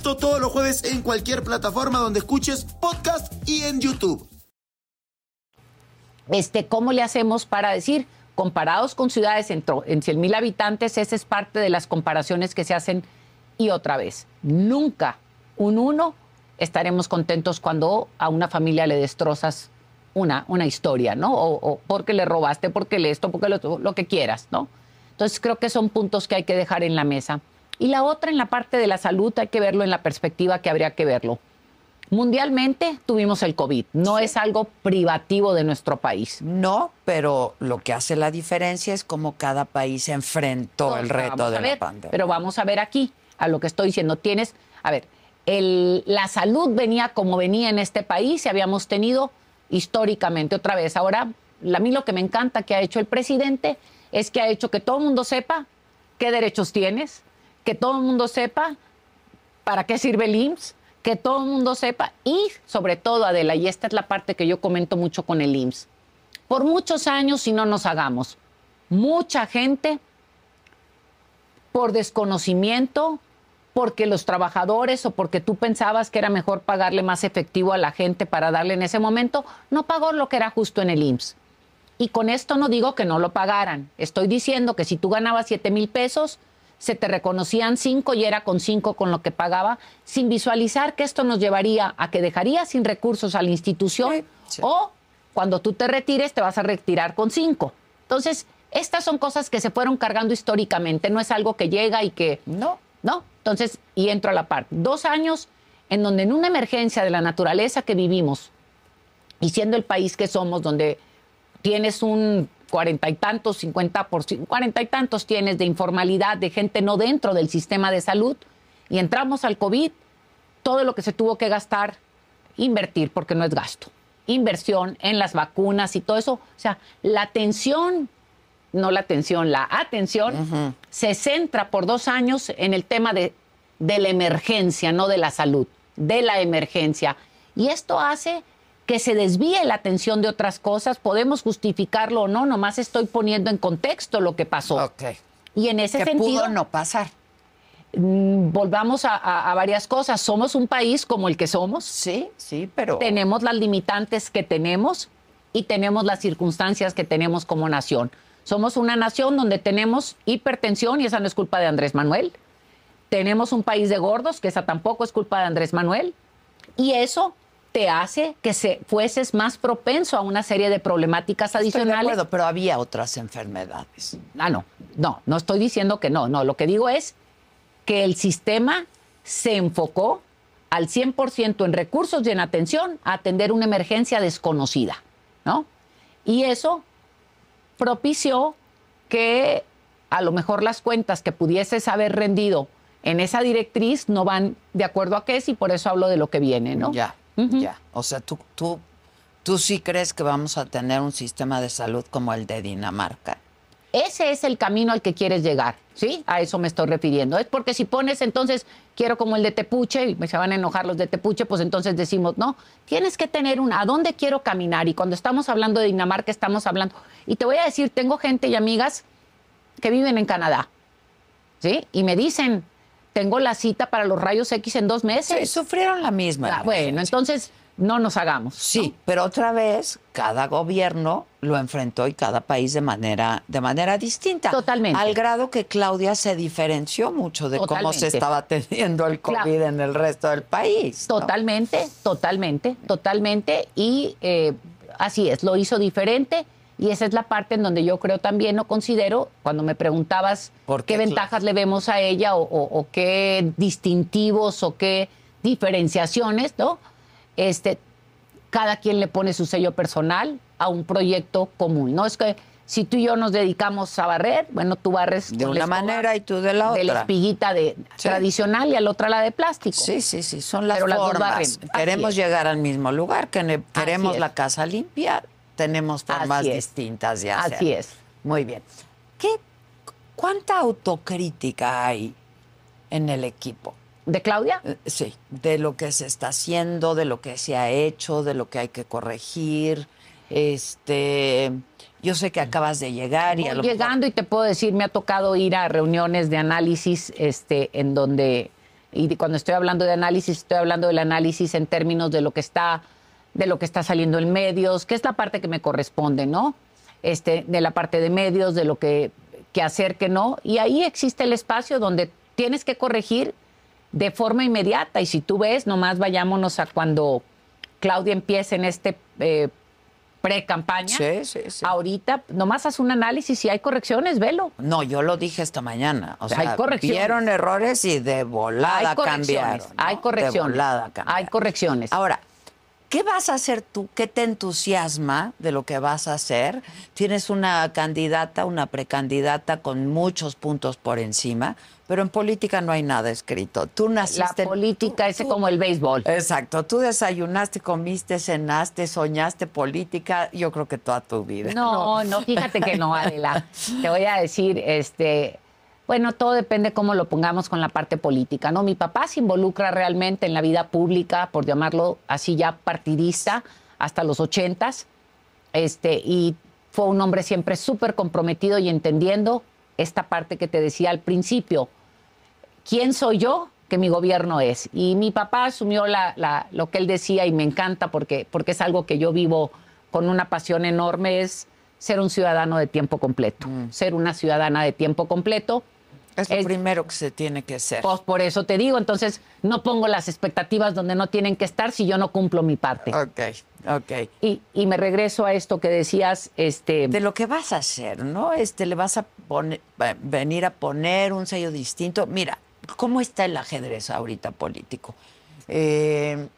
Esto todos los jueves en cualquier plataforma donde escuches podcast y en YouTube. este, ¿cómo le hacemos para decir, comparados con ciudades en, en 100 mil habitantes, esa es parte de las comparaciones que se hacen y otra vez, nunca un uno estaremos contentos cuando a una familia le destrozas una, una historia, ¿no? O, o porque le robaste, porque le esto, porque lo, lo que quieras, ¿no? Entonces creo que son puntos que hay que dejar en la mesa. Y la otra, en la parte de la salud, hay que verlo en la perspectiva que habría que verlo. Mundialmente tuvimos el COVID, no es algo privativo de nuestro país. No, pero lo que hace la diferencia es cómo cada país enfrentó el reto de ver, la pandemia. Pero vamos a ver aquí, a lo que estoy diciendo. Tienes, a ver, el- la salud venía como venía en este país y habíamos tenido históricamente otra vez. Ahora, a mí lo que me encanta que ha hecho el presidente es que ha hecho que todo el mundo sepa qué derechos tienes, que todo el mundo sepa para qué sirve el IMSS, que todo el mundo sepa y sobre todo, Adela, y esta es la parte que yo comento mucho con el IMSS, por muchos años, si no nos hagamos, mucha gente por desconocimiento, porque los trabajadores o porque tú pensabas que era mejor pagarle más efectivo a la gente para darle en ese momento, no pagó lo que era justo en el IMSS. Y con esto no digo que no lo pagaran. Estoy diciendo que si tú ganabas 7 mil pesos, se te reconocían 5 y era con 5 con lo que pagaba, sin visualizar que esto nos llevaría a que dejaría sin recursos a la institución Sí, sí. o cuando tú te retires te vas a retirar con 5. Entonces, Estas son cosas que se fueron cargando históricamente, no es algo que llega y que... No. No, entonces, y entro a la parte. Dos años en donde en una emergencia de la naturaleza que vivimos, y siendo el país que somos, donde tienes un cuarenta y tantos, cincuenta por cuarenta y tantos tienes de informalidad, de gente no dentro del sistema de salud, y entramos al COVID, todo lo que se tuvo que gastar, invertir, porque no es gasto, inversión en las vacunas y todo eso, o sea, la atención no la atención, la atención, se centra por dos años en el tema de, de la emergencia, no de la salud, de la emergencia. Y esto hace que se desvíe la atención de otras cosas, podemos justificarlo o no, nomás estoy poniendo en contexto lo que pasó. Y en ese ¿Qué sentido, pudo no pasar? mm, volvamos a, a- a varias cosas. Somos un país como el que somos, Sí, sí, pero... tenemos las limitantes que tenemos y tenemos las circunstancias que tenemos como nación. Somos una nación donde tenemos hipertensión y esa no es culpa de Andrés Manuel. Tenemos un país de gordos, que esa tampoco es culpa de Andrés Manuel. Y eso te hace que se fueses más propenso a una serie de problemáticas Estoy de adicionales. acuerdo, pero había otras enfermedades. Ah, no, no, no estoy diciendo que no, no, lo que digo es que el sistema se enfocó al 100% en recursos y en atención a atender una emergencia desconocida, ¿no? Y eso propició que a lo mejor las cuentas que pudieses haber rendido en esa directriz no van de acuerdo a qué es y por eso hablo de lo que viene, ¿no? Ya, ya. O sea, tú, tú, tú sí crees que vamos a tener un sistema de salud como el de Dinamarca. Ese es el camino al que quieres llegar, ¿sí? A eso me estoy refiriendo. Es porque si pones entonces, quiero como el de Tepuche, y se van a enojar los de Tepuche, pues entonces decimos, no, tienes que tener un, ¿a dónde quiero caminar? Y cuando estamos hablando de Dinamarca, estamos hablando, y te voy a decir, tengo gente y amigas que viven en Canadá, ¿sí? Y me dicen, tengo la cita para los rayos X en dos meses. Sí, sufrieron la misma. Ah, bueno, entonces no nos hagamos. Sí, pero otra vez cada gobierno lo enfrentó y cada país de manera de manera distinta. Totalmente. Al grado que Claudia se diferenció mucho de cómo se estaba atendiendo el COVID Claro. en el resto del país. ¿no? Totalmente, totalmente, totalmente. Y eh, así es, lo hizo diferente. Y esa es la parte en donde yo creo también o considero, cuando me preguntabas ¿Por qué, qué, ventajas le vemos a ella o, o- o qué distintivos o qué diferenciaciones, ¿no? Este, cada quien le pone su sello personal a un proyecto común. No es que si tú y yo nos dedicamos a barrer, bueno, tú barres De una manera y tú de la de la otra. espiguita de Sí. tradicional y a la otra la de plástico. Sí, sí, sí, son las Pero las dos formas. Queremos llegar al mismo lugar, que queremos la casa limpia, tenemos formas Así distintas de Así hacerlo. es. Muy bien. ¿Qué, ¿Cuánta autocrítica hay en el equipo? ¿De Claudia? Eh, Sí, de lo que se está haciendo, de lo que se ha hecho, de lo que hay que corregir. Este, yo sé que acabas de llegar y a lo llegando y te puedo decir, me ha tocado ir a reuniones de análisis, este, en donde, y cuando estoy hablando de análisis, estoy hablando del análisis en términos de lo que está, de lo que está saliendo en medios, que es la parte que me corresponde, ¿no? Este, de la parte de medios, de lo que, que hacer, que no. Y ahí existe el espacio donde tienes que corregir de forma inmediata. Y si tú ves, nomás vayámonos a cuando Claudia empiece en este eh, pre-campaña. Sí, sí, sí. Ahorita, nomás haz un análisis y hay correcciones, velo. No, yo lo dije esta mañana. O sea, Hay correcciones. vieron errores y de volada hay correcciones. cambiaron. ¿no? Hay correcciones. De volada cambiaron. hay correcciones. Ahora, ¿qué vas a hacer tú? ¿Qué te entusiasma de lo que vas a hacer? Tienes una candidata, una precandidata con muchos puntos por encima, pero en política no hay nada escrito. Tú la naciste. política es como el béisbol. Exacto. Tú desayunaste, comiste, cenaste, soñaste política, yo creo que toda tu vida. No, no, fíjate que no, Adela. Te voy a decir, este, bueno, todo depende cómo lo pongamos con la parte política, ¿no? Mi papá se involucra realmente en la vida pública, por llamarlo así ya partidista, hasta los ochentas, este, y fue un hombre siempre súper comprometido y entendiendo esta parte que te decía al principio. ¿Quién soy yo? Que mi gobierno es. Y mi papá asumió la- la- lo que él decía y me encanta porque, porque es algo que yo vivo con una pasión enorme, es ser un ciudadano de tiempo completo, ser una ciudadana de tiempo completo. Es lo primero que se tiene que hacer. Pues por eso te digo, entonces no pongo las expectativas donde no tienen que estar si yo no cumplo mi parte. Ok, ok. Y, y me regreso a esto que decías, este... De lo que vas a hacer, ¿no? Este, le vas a poner, venir a poner un sello distinto. Mira, ¿cómo está el ajedrez ahorita político? Eh,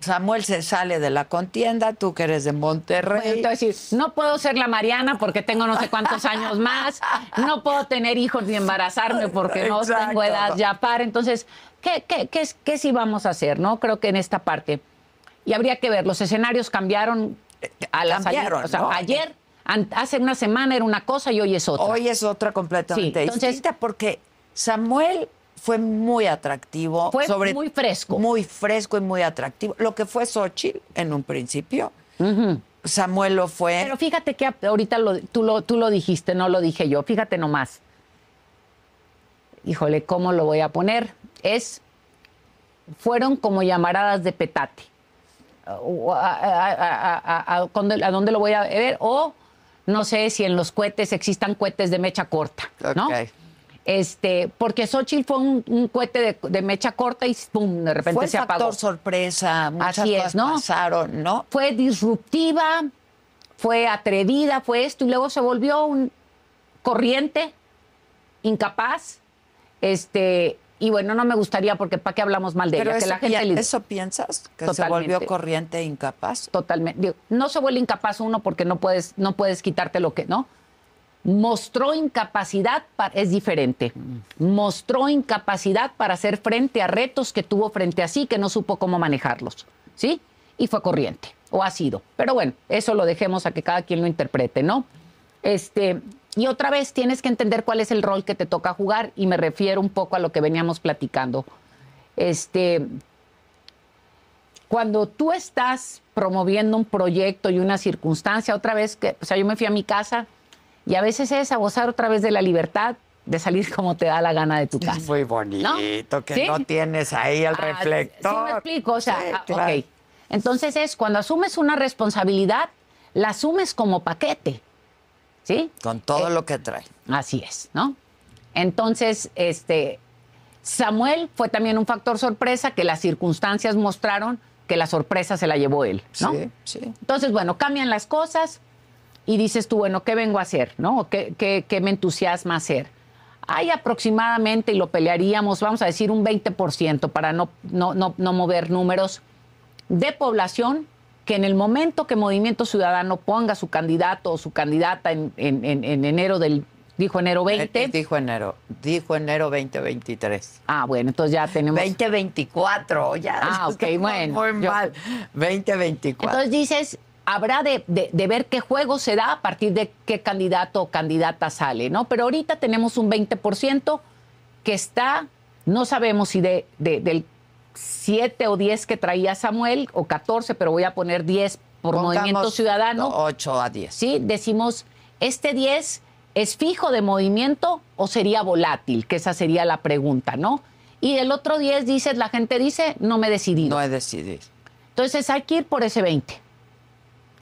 Samuel se sale de la contienda, tú que eres de Monterrey. Entonces, no puedo ser la Mariana porque tengo no sé cuántos años más, no puedo tener hijos ni embarazarme porque no Exacto. tengo edad ya para. Entonces, ¿qué, qué, qué, qué sí vamos a hacer? no Creo que en esta parte. Y habría que ver, los escenarios cambiaron a. Cambiaron, O sea, ¿no? ayer, hace una semana era una cosa y hoy es otra. Hoy es otra completamente Sí, entonces- distinta porque Samuel fue muy atractivo. Fue muy fresco. Muy fresco y muy atractivo. Lo que fue Xochitl en un principio. Samuel lo fue. Pero fíjate que ahorita lo- tú, lo, tú lo dijiste, no lo dije yo. Fíjate nomás. Híjole, ¿cómo lo voy a poner? Es, fueron como llamaradas de petate. A, a- a- a- a- ¿dónde- a dónde lo voy a ver? O no sé si en los cohetes existan cohetes de mecha corta, ¿no? Este, porque Xochitl fue un, un cohete de, de mecha corta y pum, de repente fue se factor apagó. sorpresa. Muchas Así es, cosas ¿no? pasaron, ¿no? fue disruptiva, fue atrevida, fue esto, y luego se volvió un corriente, incapaz. Este, y bueno, no me gustaría porque para qué hablamos mal de Pero ella, que eso, la gente le- ¿eso piensas? ¿Que se volvió corriente e incapaz? totalmente digo, no se vuelve incapaz uno porque no puedes no puedes quitarte lo que, ¿no? Mostró incapacidad, pa- es diferente. Mostró incapacidad para hacer frente a retos que tuvo frente a sí, que no supo cómo manejarlos, ¿sí? Y fue corriente, o ha sido. Pero bueno, eso lo dejemos a que cada quien lo interprete, ¿no? Este, y otra vez tienes que entender cuál es el rol que te toca jugar, y me refiero un poco a lo que veníamos platicando. Este, cuando tú estás promoviendo un proyecto y una circunstancia, otra vez que, o sea, yo me fui a mi casa y a veces es a gozar otra vez de la libertad de salir como te da la gana de tu casa. Muy bonito, que ¿Sí? no tienes ahí el Ah, reflector. Sí, me explico, o sea, Sí, ah, claro. ok. Entonces es cuando asumes una responsabilidad, la asumes como paquete, ¿sí? Con todo Eh, lo que trae. Así es, ¿no? Entonces, este, Samuel fue también un factor sorpresa que las circunstancias mostraron que la sorpresa se la llevó él, ¿no? Sí, sí. Entonces, bueno, cambian las cosas y dices tú, bueno, ¿qué vengo a hacer? ¿No? ¿O ¿Qué, qué, qué me entusiasma hacer? Hay aproximadamente, y lo pelearíamos, vamos a decir un 20% para no, no, no, no mover números, de población que en el momento que Movimiento Ciudadano ponga su candidato o su candidata en, en- en- en enero del, dijo enero 20. Eh, Dijo enero, dijo enero 2023. ah, bueno, entonces ya tenemos... 2024, ya. Ah, ok, bueno, Muy yo- mal. 2024. Entonces dices, habrá de, de- de ver qué juego se da a partir de qué candidato o candidata sale, ¿no? Pero ahorita tenemos un 20% que está, no sabemos si de, de- del 7 o 10 que traía Samuel, o 14, pero voy a poner 10 por Movimiento Ciudadano. 8 a 10. ¿sí? Decimos, ¿este 10 es fijo de movimiento o sería volátil? Que esa sería la pregunta, ¿no? Y el otro 10 dices, la gente dice, no me he decidido. No he decidido. Entonces hay que ir por ese 20.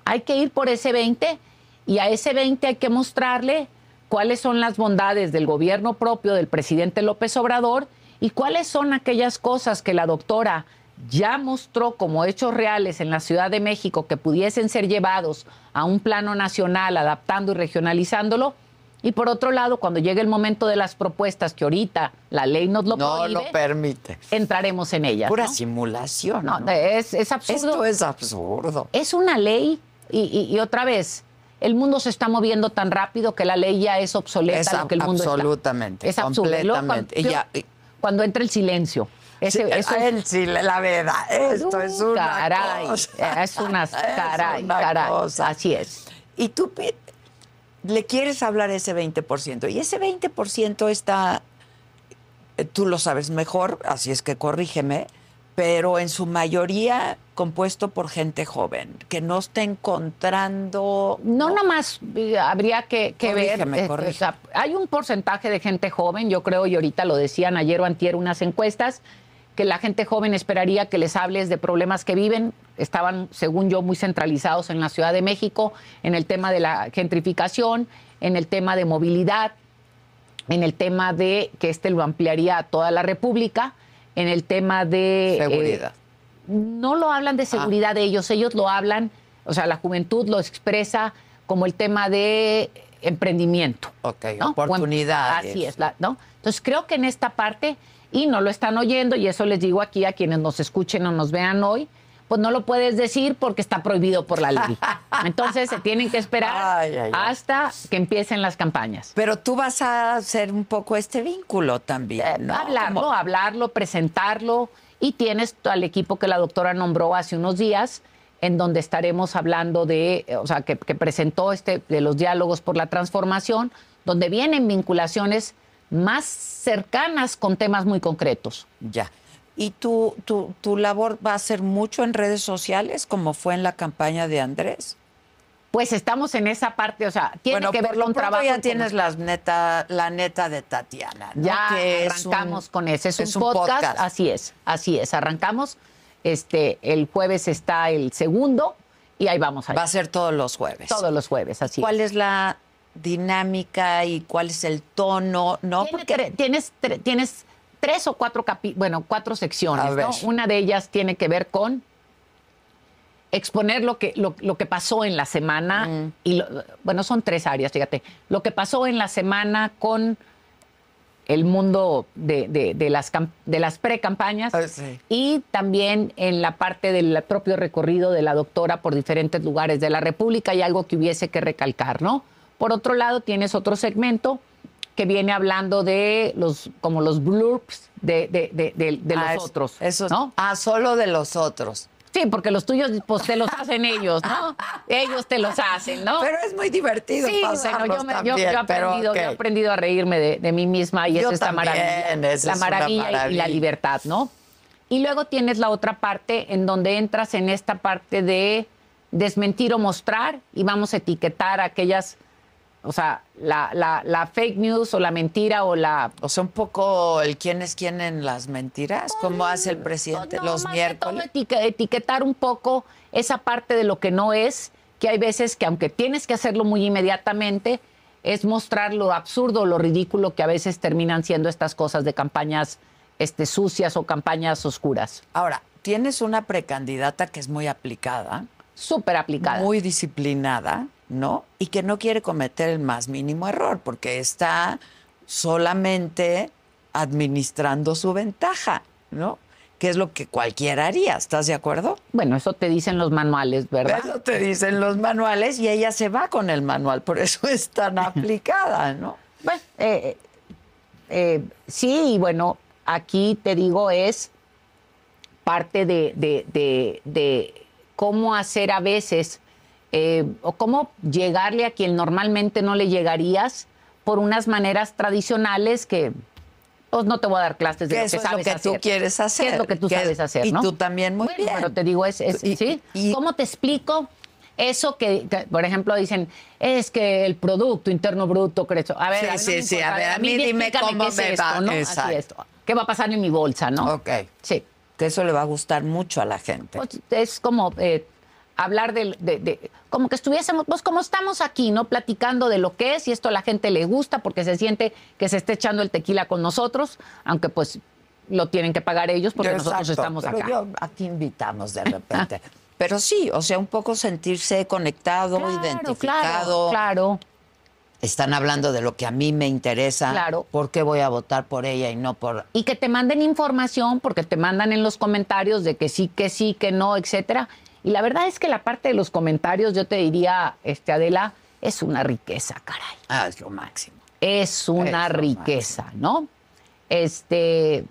Hay que ir por ese 20 y a ese 20 hay que mostrarle cuáles son las bondades del gobierno propio del presidente López Obrador y cuáles son aquellas cosas que la doctora ya mostró como hechos reales en la Ciudad de México que pudiesen ser llevados a un plano nacional, adaptando y regionalizándolo. Y por otro lado, cuando llegue el momento de las propuestas, que ahorita la ley nos lo No prohíbe, lo permite. entraremos en ellas. Pura ¿no? simulación. No, ¿no? es, es absurdo. Esto es absurdo. Es una ley y, y- y otra vez, el mundo se está moviendo tan rápido que la ley ya es obsoleta Es lo que el mundo está. absolutamente, Es absurdo. Completamente. Cuando, ya- entra el silencio. Ese- Sí, eso sí, la verdad, esto es una caray, cosa. es una Es caray, una caray. cosa. Así es. Y tú le quieres hablar a ese 20%. Y ese 20% está, eh, tú lo sabes mejor, así es que corrígeme, pero en su mayoría compuesto por gente joven, que no está encontrando... No, nomás eh, habría que, que ver. Corrígeme, corrígeme. o sea, hay un porcentaje de gente joven, yo creo, y ahorita lo decían ayer o antier unas encuestas, que la gente joven esperaría que les hables de problemas que viven. Estaban, según yo, muy centralizados en la Ciudad de México, en el tema de la gentrificación, en el tema de movilidad. en el tema de que este lo ampliaría a toda la República, en el tema de... eh, Seguridad. no lo hablan de seguridad de ellos, ellos lo hablan, o sea, la juventud lo expresa como el tema de emprendimiento. Ok, ¿no? oportunidades. Así es, la- ¿no? Entonces creo que en esta parte, y no lo están oyendo, y eso les digo aquí a quienes nos escuchen o nos vean hoy, pues no lo puedes decir porque está prohibido por la ley. Entonces se tienen que esperar Ay, ay, ay. hasta que empiecen las campañas. Pero tú vas a hacer un poco este vínculo también, ¿no? hablarlo, hablarlo, presentarlo. Y tienes al equipo que la doctora nombró hace unos días, en donde estaremos hablando de, eh, o sea, que, que presentó este de los diálogos por la transformación, donde vienen vinculaciones más cercanas con temas muy concretos. Ya. ¿Y tu, tu, tu labor va a ser mucho en redes sociales, como fue en la campaña de Andrés? Pues estamos en esa parte, o sea, tiene bueno, que por ver lo con pronto trabajo. ya tienes las neta, la neta de Tatiana, ¿no? Ya Que es un- arrancamos con ese. Es, un, podcast, Así es, así es. Arrancamos. Este, el jueves está el segundo y ahí vamos Va a ser todos los jueves. todos los jueves, así ¿Cuál es. es la dinámica y cuál es el tono? No, Tiene porque tienes, tienes tres o cuatro capi bueno, cuatro secciones. ¿no? Una de ellas tiene que ver con exponer lo que, lo, lo que pasó en la semana. Mm. Y lo- bueno, son tres áreas, fíjate. Lo que pasó en la semana con el mundo de, de- de las, de las pre-campañas Ah, sí. y también en la parte del propio recorrido de la doctora por diferentes lugares de la República y algo que hubiese que recalcar, ¿no? Por otro lado, tienes otro segmento que viene hablando de los, como los blurbs de, de, de- de- de Ah, los es- otros, esos- ¿no? Ah, solo de los otros. Sí, porque los tuyos pues te los hacen ellos, ¿no? Ellos te los hacen, ¿no? Pero es muy divertido Sí, bueno, yo, me- yo- también, yo he aprendido, yo he aprendido a reírme de, de mí misma y esa es la maravilla. la maravilla, y- la libertad, ¿no? Y luego tienes la otra parte en donde entras en esta parte de desmentir o mostrar y vamos a etiquetar aquellas, o sea, la, la- la fake news o la mentira o la... O sea, un poco el quién es quién en las mentiras, como hace el presidente No, los más que todo miércoles. etique- etiquetar un poco esa parte de lo que no es, que hay veces que aunque tienes que hacerlo muy inmediatamente, es mostrar lo absurdo, lo ridículo que a veces terminan siendo estas cosas de campañas este, sucias o campañas oscuras. Ahora, tienes una precandidata que es muy aplicada, Súper aplicada. muy disciplinada, ¿no? Y que no quiere cometer el más mínimo error, porque está solamente administrando su ventaja, ¿no? Que es lo que cualquiera haría, ¿estás de acuerdo? Bueno, eso te dicen los manuales, ¿verdad? Eso te dicen los manuales y ella se va con el manual, por eso es tan aplicada, ¿no? Bueno, eh, eh, sí, y bueno, aquí te digo es parte de, de- de- de cómo hacer a veces eh, o cómo llegarle a quien normalmente no le llegarías por unas maneras tradicionales que pues no te voy a dar clases de Que lo que es lo sabes que hacer. tú quieres hacer. ¿Qué es lo que tú que sabes hacer, y no? tú también muy Bueno, bien. Pero te digo, es, es- Y- ¿sí? y- ¿Cómo te explico eso que, que, por ejemplo, dicen, es que el Producto Interno Bruto creció? A ver, Sí, a mí no sí, me sí, a ver, a mí di- dime explícame cómo qué es me esto, va. ¿no? Exacto. Así es. ¿Qué va a pasar en mi bolsa, no? Ok. Sí. Que eso le va a gustar mucho a la gente. Pues, es como eh, hablar de, de- de- como que estuviésemos, pues como estamos aquí, ¿no? Platicando de lo que es y esto a la gente le gusta porque se siente que se está echando el tequila con nosotros, aunque pues lo tienen que pagar ellos porque nosotros estamos pero acá. yo- aquí invitamos de repente. pero sí, o sea, un poco sentirse conectado, Claro, identificado. Claro, claro. Están hablando de lo que a mí me interesa. Claro. ¿Por qué voy a votar por ella y no por Y que te manden información, porque te mandan en los comentarios de que sí, que sí, que no, etcétera. Y la verdad es que la parte de los comentarios, yo te diría, este Adela, es una riqueza, caray. Ah, es lo máximo. Es una Es riqueza, ¿no? Este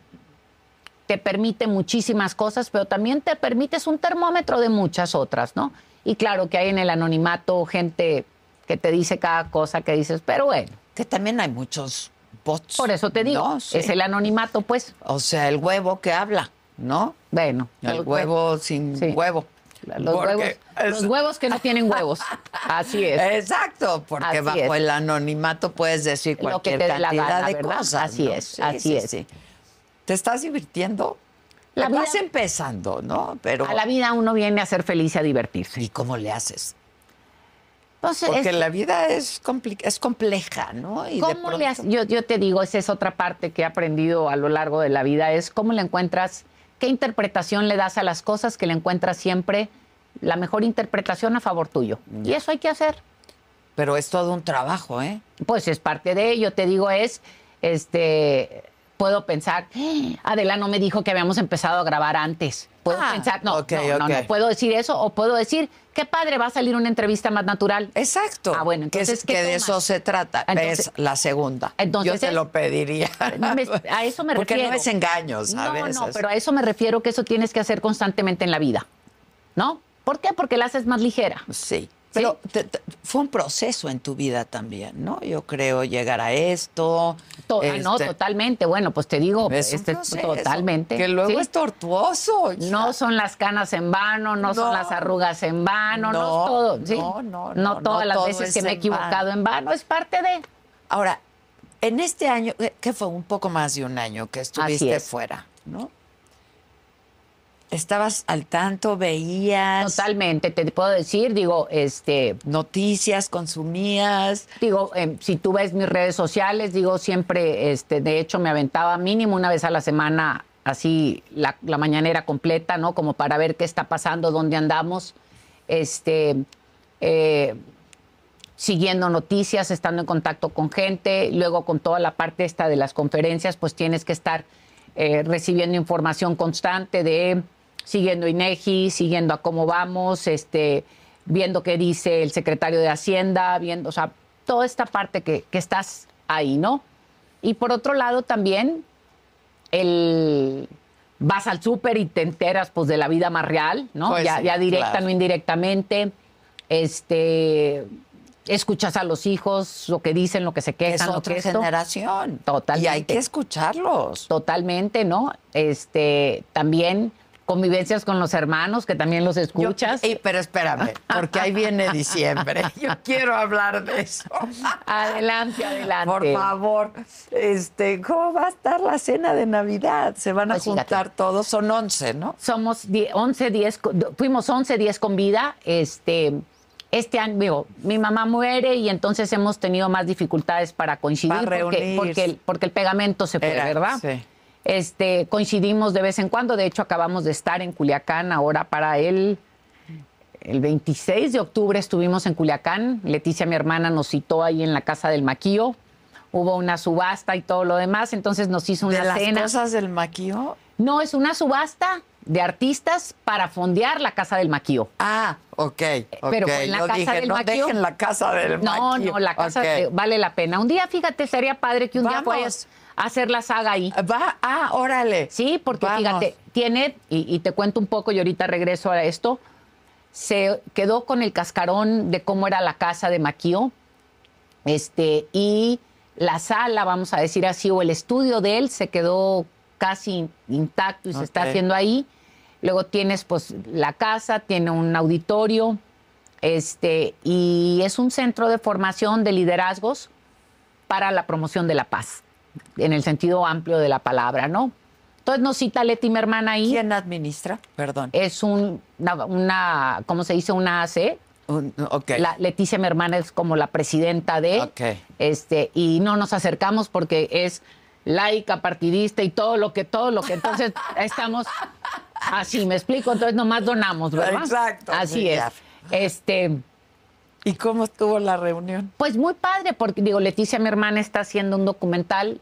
te permite muchísimas cosas, pero también te permite, es un termómetro de muchas otras, ¿no? Y claro que hay en el anonimato gente que te dice cada cosa que dices, pero bueno, Que también hay muchos bots. por eso te digo, ¿no? Sí. es el anonimato, pues, O sea, el huevo que habla, ¿no? bueno. El huevo sin Sí. huevo. Los huevos, es- los huevos que no tienen huevos. Así es. Exacto, porque Así bajo es. el anonimato puedes decir Lo que cualquier te cantidad gana, de ¿verdad? cosas. Así ¿no? es, Sí, así sí, es. sí. ¿Te estás divirtiendo? La Vas vida- empezando, ¿no? Pero A la vida uno viene a ser feliz y a divertirse. ¿y cómo le haces? Pues Porque la vida es, es compleja, ¿no? Y ¿Cómo le yo, yo te digo, esa es otra parte que he aprendido a lo largo de la vida, es cómo le encuentras, qué interpretación le das a las cosas que le encuentras siempre la mejor interpretación a favor tuyo. Y eso hay que hacer. Pero es todo un trabajo, ¿eh? Pues es parte de ello, te digo, es, este, puedo pensar. Adela no me dijo que habíamos empezado a grabar antes. Puedo ah, pensar, no, no, no, puedo decir eso o puedo decir, qué padre, va a salir una entrevista más natural. Exacto. Ah, bueno, entonces, que, de eso se trata. es la segunda. Entonces, Yo te lo pediría. a eso me refiero. Porque no es engaños, ¿sabes? No, no, pero a eso me refiero que eso tienes que hacer constantemente en la vida, ¿no? ¿Por qué? Porque la haces más ligera. Sí. Pero fue un proceso en tu vida también, ¿no? Yo creo llegar a esto. no, este, totalmente. Bueno, pues te digo, este, totalmente. Que luego es tortuoso. No son las canas en vano, no, son las arrugas en vano, no, todo. No, no, no, todas las veces que me he equivocado en vano. es parte de. Ahora, en este año, que fue un poco más de un año que estuviste fuera, ¿no? Estabas al tanto, veías. Totalmente, te puedo decir, digo, este. Noticias, consumías. Digo, em, si tú ves mis redes sociales, digo, siempre, este, de hecho, me aventaba mínimo una vez a la semana, así, la, mañanera completa, ¿no? Como para ver qué está pasando, dónde andamos. Este. Eh, siguiendo noticias, estando en contacto con gente, luego con toda la parte esta de las conferencias, pues tienes que estar eh, recibiendo información constante de siguiendo INEGI, siguiendo a cómo vamos, este, viendo qué dice el secretario de Hacienda, viendo, o sea, toda esta parte que, estás ahí, ¿no? Y por otro lado también, el vas al súper y te enteras pues de la vida más real, ¿no? Pues ya, ya, directa, no indirectamente. Este escuchas a los hijos, lo que dicen, lo que se quejan, es otra generación. Totalmente. Y hay que escucharlos. Totalmente, ¿no? Este, también convivencias con los hermanos, que también los escuchas. pero espérame, porque ahí viene diciembre. Yo quiero hablar de eso. Adelante, adelante. Por favor, este, ¿cómo va a estar la cena de Navidad? Se van a pues juntar todos, son 11, ¿no? Somos 11, 10, fuimos 11, 10 con vida. Este, este año, digo, mi mamá muere y entonces hemos tenido más dificultades para coincidir porque, porque, el, porque el pegamento se fue, ¿verdad? Sí. Este, coincidimos de vez en cuando, de hecho acabamos de estar en Culiacán ahora para el, el 26 de octubre estuvimos en Culiacán, Leticia, mi hermana, nos citó ahí en la casa del maquío, hubo una subasta y todo lo demás, entonces nos hizo una ¿De cena. las cosas del maquío? No, es una subasta de artistas para fondear la casa del maquío. Ah, ok. okay. Pero en la casa del no maquío. dejen la casa del maquío. No, no, la casa vale la pena. Un día, fíjate, sería padre que un día hacer la saga ahí. Va, ah, órale. Sí, porque fíjate, tiene, y, te cuento un poco y ahorita regreso a esto, se quedó con el cascarón de cómo era la casa de Maquío, este, y la sala, vamos a decir así, o el estudio de él se quedó casi intacto y se está haciendo ahí. Luego tienes pues la casa, tiene un auditorio, este, y es un centro de formación de liderazgos para la promoción de la paz en el sentido amplio de la palabra, ¿no? Entonces nos cita Leti, mi hermana ahí. ¿Quién administra? Perdón. Es un, una, ¿cómo se dice? Una AC. okay. la, Leticia, mi hermana, es como la presidenta de. Okay. Este, y no nos acercamos porque es laica, partidista y todo lo que, todo lo que. Entonces estamos así, me explico. Entonces nomás donamos, ¿verdad? Exacto. Así es. Este. ¿Y cómo estuvo la reunión? Pues muy padre, porque digo, Leticia, mi hermana, está haciendo un documental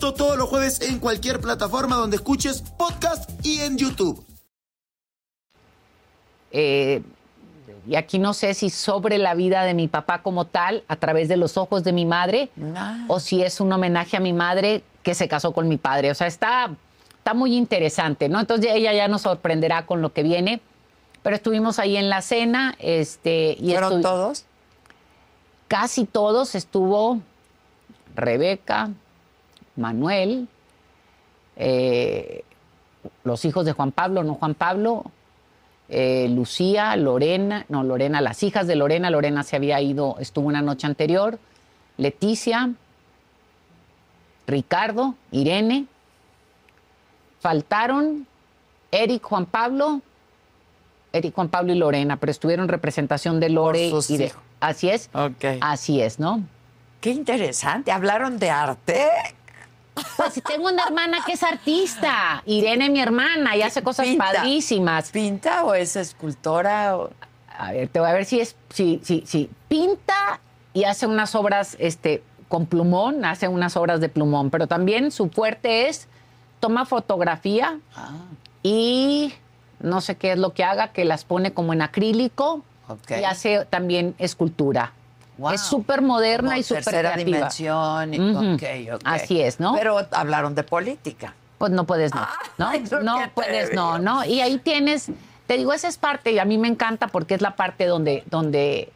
todos los jueves en cualquier plataforma donde escuches podcast y en YouTube. Eh, y aquí no sé si sobre la vida de mi papá como tal, a través de los ojos de mi madre, o si es un homenaje a mi madre que se casó con mi padre. O sea, está, está muy interesante, ¿no? Entonces ella ya nos sorprenderá con lo que viene. Pero estuvimos ahí en la cena. Este, y ¿Fueron todos? casi todos estuvo Rebeca, Manuel, eh, los hijos de Juan Pablo, no Juan Pablo, eh, Lucía, Lorena, no Lorena, las hijas de Lorena, Lorena se había ido, estuvo una noche anterior, Leticia, Ricardo, Irene, faltaron Eric, Juan Pablo, Eric, Juan Pablo y Lorena, pero estuvieron en representación de Lore y de, hijos. así es, Ok. así es, ¿no? Qué interesante. ¿Hablaron de arte? Pues tengo una hermana que es artista, Irene, mi hermana, y hace cosas Pinta. padrísimas. ¿Pinta o es escultora? o- A ver, te voy a ver si es, si, si, si pinta y hace unas obras, este, con plumón, hace unas obras de plumón, pero también su fuerte es toma fotografía Ah, y no sé qué es lo que haga, que las pone como en acrílico y hace también escultura. Wow. Es súper moderna Como y súper tercera creativa. dimensión. y-. Así es, ¿no? Pero hablaron de política. Pues no puedes, no. No, puedes, no, no. Y ahí tienes, te digo, esa es parte, y a mí me encanta porque es la parte donde, donde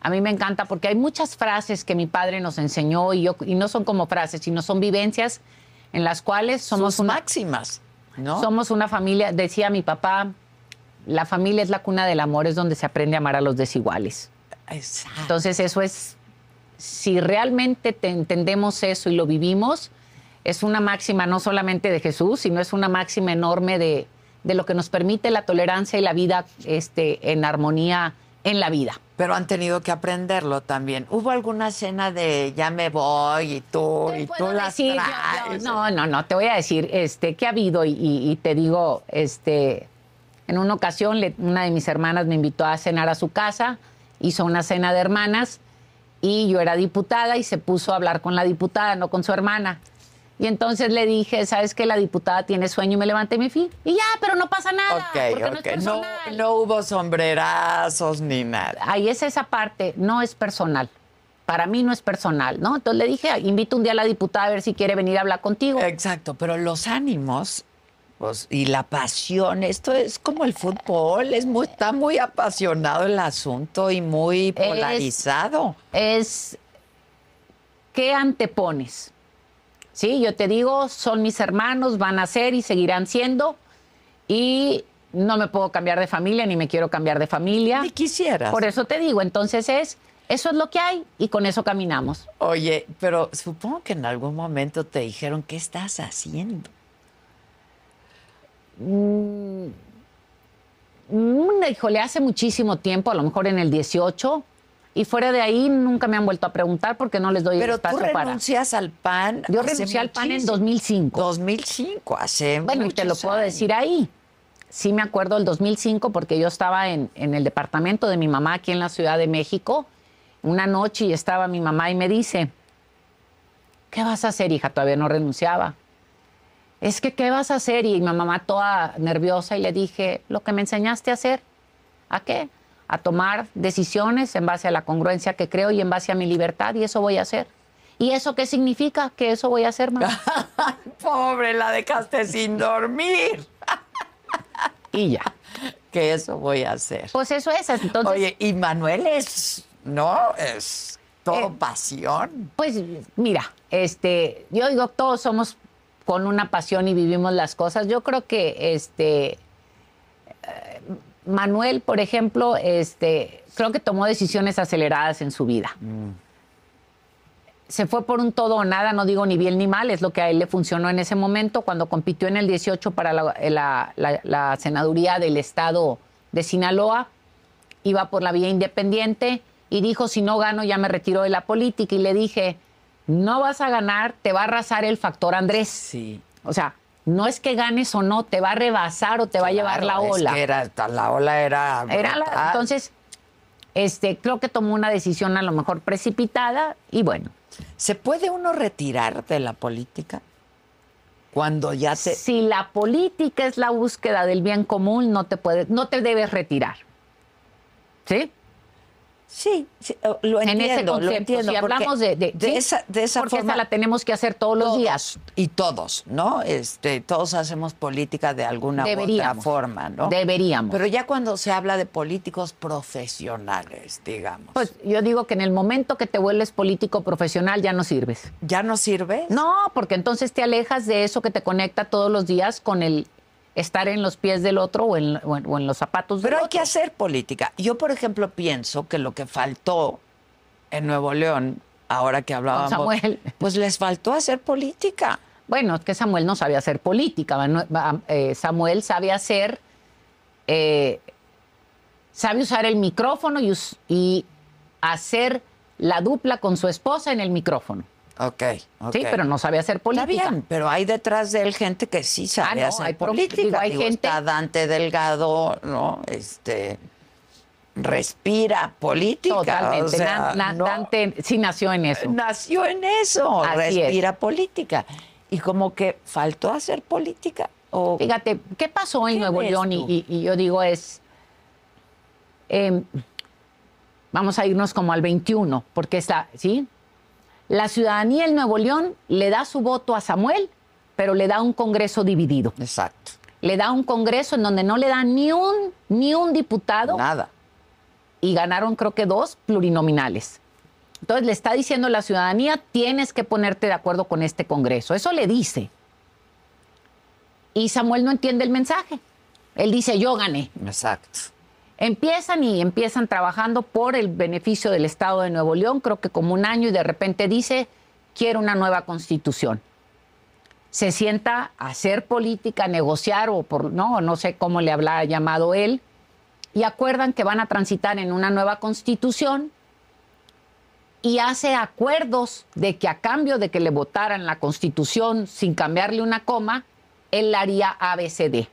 a mí me encanta porque hay muchas frases que mi padre nos enseñó y, yo, y no son como frases, sino son vivencias en las cuales somos Sus una, máximas, ¿no? somos una familia, decía mi papá, la familia es la cuna del amor, es donde se aprende a amar a los desiguales. Exacto. Entonces eso es, si realmente te entendemos eso y lo vivimos, es una máxima no solamente de Jesús, sino es una máxima enorme de, de lo que nos permite la tolerancia y la vida este, en armonía en la vida. Pero han tenido que aprenderlo también. ¿Hubo alguna escena de ya me voy y tú y tú las decir, yo- traes? yo- no, no, no, te voy a decir este, que ha habido y, y- y te digo, este, en una ocasión le- una de mis hermanas me invitó a cenar a su casa, hizo una cena de hermanas y yo era diputada y se puso a hablar con la diputada, no con su hermana. Y entonces le dije, ¿sabes qué? La diputada tiene sueño y me levanté y me fui. Y ya, pero no pasa nada. Ok, porque no es. No, no hubo sombrerazos ni nada. Ahí es esa parte, no es personal. Para mí no es personal, ¿no? Entonces le dije, invito un día a la diputada a ver si quiere venir a hablar contigo. Exacto, pero los ánimos pues, y la pasión, esto es como el fútbol, es muy, está muy apasionado el asunto y muy Es- polarizado. es qué antepones. Sí, yo te digo, son mis hermanos, van a ser y seguirán siendo. Y no me puedo cambiar de familia, ni me quiero cambiar de familia. Ni quisieras. Por eso te digo, entonces es, eso es lo que hay y con eso caminamos. Oye, pero supongo que en algún momento te dijeron, ¿qué estás haciendo? Mm, híjole, hace muchísimo tiempo, a lo mejor en el 18, y fuera de ahí nunca me han vuelto a preguntar porque no les doy Pero tú espacio para. renuncias al PAN. Yo renuncié al PAN en muchísimo. 2005. 2005, hace Bueno, y te lo puedo años. decir ahí. Sí me acuerdo del 2005 porque yo estaba en, en el departamento de mi mamá aquí en la Ciudad de México una noche y estaba mi mamá y me dice, ¿qué vas a hacer, hija? Todavía no renunciaba. Es que, ¿qué vas a hacer? Y mi mamá toda nerviosa y le dije, lo que me enseñaste a hacer. ¿A qué? A tomar decisiones en base a la congruencia que creo y en base a mi libertad y eso voy a hacer. ¿Y eso qué significa? Que eso voy a hacer, mamá. Pobre, la dejaste sin dormir. y ya. Que eso voy a hacer. Pues eso es. Entonces, Oye, y Manuel es, ¿no? Es todo Eh, pasión. Pues mira, este, yo digo, todos somos con una pasión y vivimos las cosas. Yo creo que este eh, Manuel, por ejemplo, este, creo que tomó decisiones aceleradas en su vida. Se fue por un todo o nada, no digo ni bien ni mal, es lo que a él le funcionó en ese momento cuando compitió en el 18 para la, la- la- la senaduría del estado de Sinaloa iba por la vía independiente y dijo, si no gano ya me retiro de la política. Y le dije, no vas a ganar, te va a arrasar el factor Andrés. Sí. O sea, no es que ganes o no, te va a rebasar o te va a llevar la Claro, es ola. que era, la ola era. Era la- entonces, este, creo que tomó una decisión a lo mejor precipitada y bueno, ¿Se puede uno retirar de la política? Cuando ya te. si la política es la búsqueda del bien común, no te puedes, no te debes retirar. ¿Sí? Sí, sí, oh, lo en ese entiendo, lo concepto. entiendo. si hablamos de, de, de sí, esa, de esa porque forma. esa la tenemos que hacer todos los días. Y todos, ¿no? Este, todos hacemos política de alguna u otra forma, ¿no? Deberíamos. Pero ya cuando se habla de políticos profesionales, digamos, Pues yo digo que en el momento que te vuelves político profesional ya no sirves. ¿ya no sirve? No, porque entonces te alejas de eso que te conecta todos los días con el estar en los pies del otro o en, o en- o en los zapatos del Pero hay otro. que hacer política. Yo, por ejemplo, pienso que lo que faltó en Nuevo León, ahora que hablábamos, Samuel. pues les faltó hacer política. Bueno, es que Samuel no sabe hacer política. Eh, Samuel sabe hacer, eh, sabe usar el micrófono y hacer la dupla con su esposa en el micrófono. Ok, ok. Sí, pero no sabe hacer Está política. bien, pero hay detrás de él gente que sí sabe Ah, no, hacer hay política. digo, hay Digo, gente- Está Dante Delgado, ¿no? Este respira política. Totalmente. o sea, Na- na- no- Dante sí nació en eso. nació en eso, Así respira política. Y como que faltó hacer política. O, Fíjate, ¿qué pasó en ¿Qué Nuevo León? Y, y- yo digo es, em, vamos a irnos como al 21, porque está, ¿sí? La ciudadanía en Nuevo León le da su voto a Samuel, pero le da un Congreso dividido. Exacto. Le da un Congreso en donde no le da ni un, ni un diputado Nada. y ganaron creo que dos plurinominales. Entonces le está diciendo a la ciudadanía, tienes que ponerte de acuerdo con este Congreso. Eso le dice. Y Samuel no entiende el mensaje. Él dice, yo gané. Exacto. Empiezan y empiezan trabajando por el beneficio del Estado de Nuevo León, creo que como un año, y de repente dice, quiero una nueva constitución. Se sienta a hacer política, a negociar, o por, no, no sé cómo le habrá llamado él, y acuerdan que van a transitar en una nueva constitución y hace acuerdos de que a cambio de que le votaran la constitución sin cambiarle una coma, él haría ABCD.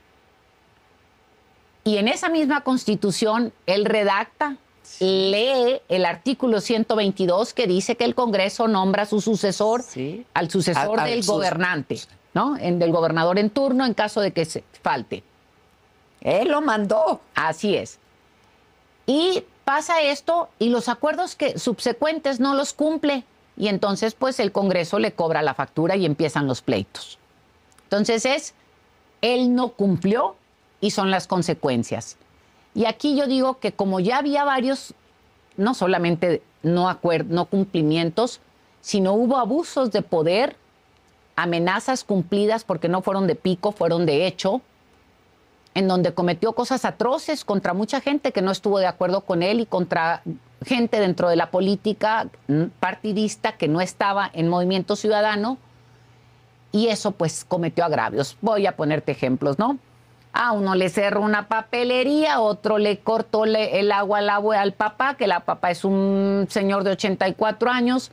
Y en esa misma constitución, él redacta, lee el artículo 122 que dice que el Congreso nombra a su sucesor, Sí. al sucesor A- del sus- gobernante, ¿no? En, del gobernador en turno en caso de que se falte. Él lo mandó. Así es. Y pasa esto y los acuerdos que subsecuentes no los cumple y entonces pues el Congreso le cobra la factura y empiezan los pleitos. Entonces es, él no cumplió y son las consecuencias. Y aquí yo digo que como ya había varios, no solamente no, acuer- no cumplimientos, sino hubo abusos de poder, amenazas cumplidas porque no fueron de pico, fueron de hecho, en donde cometió cosas atroces contra mucha gente que no estuvo de acuerdo con él y contra gente dentro de la política partidista que no estaba en Movimiento Ciudadano y eso pues cometió agravios. Voy a ponerte ejemplos, ¿no? A uno le cerró una papelería, a otro le cortó le- el agua al, abue- al papá, que la papá es un señor de 84 años,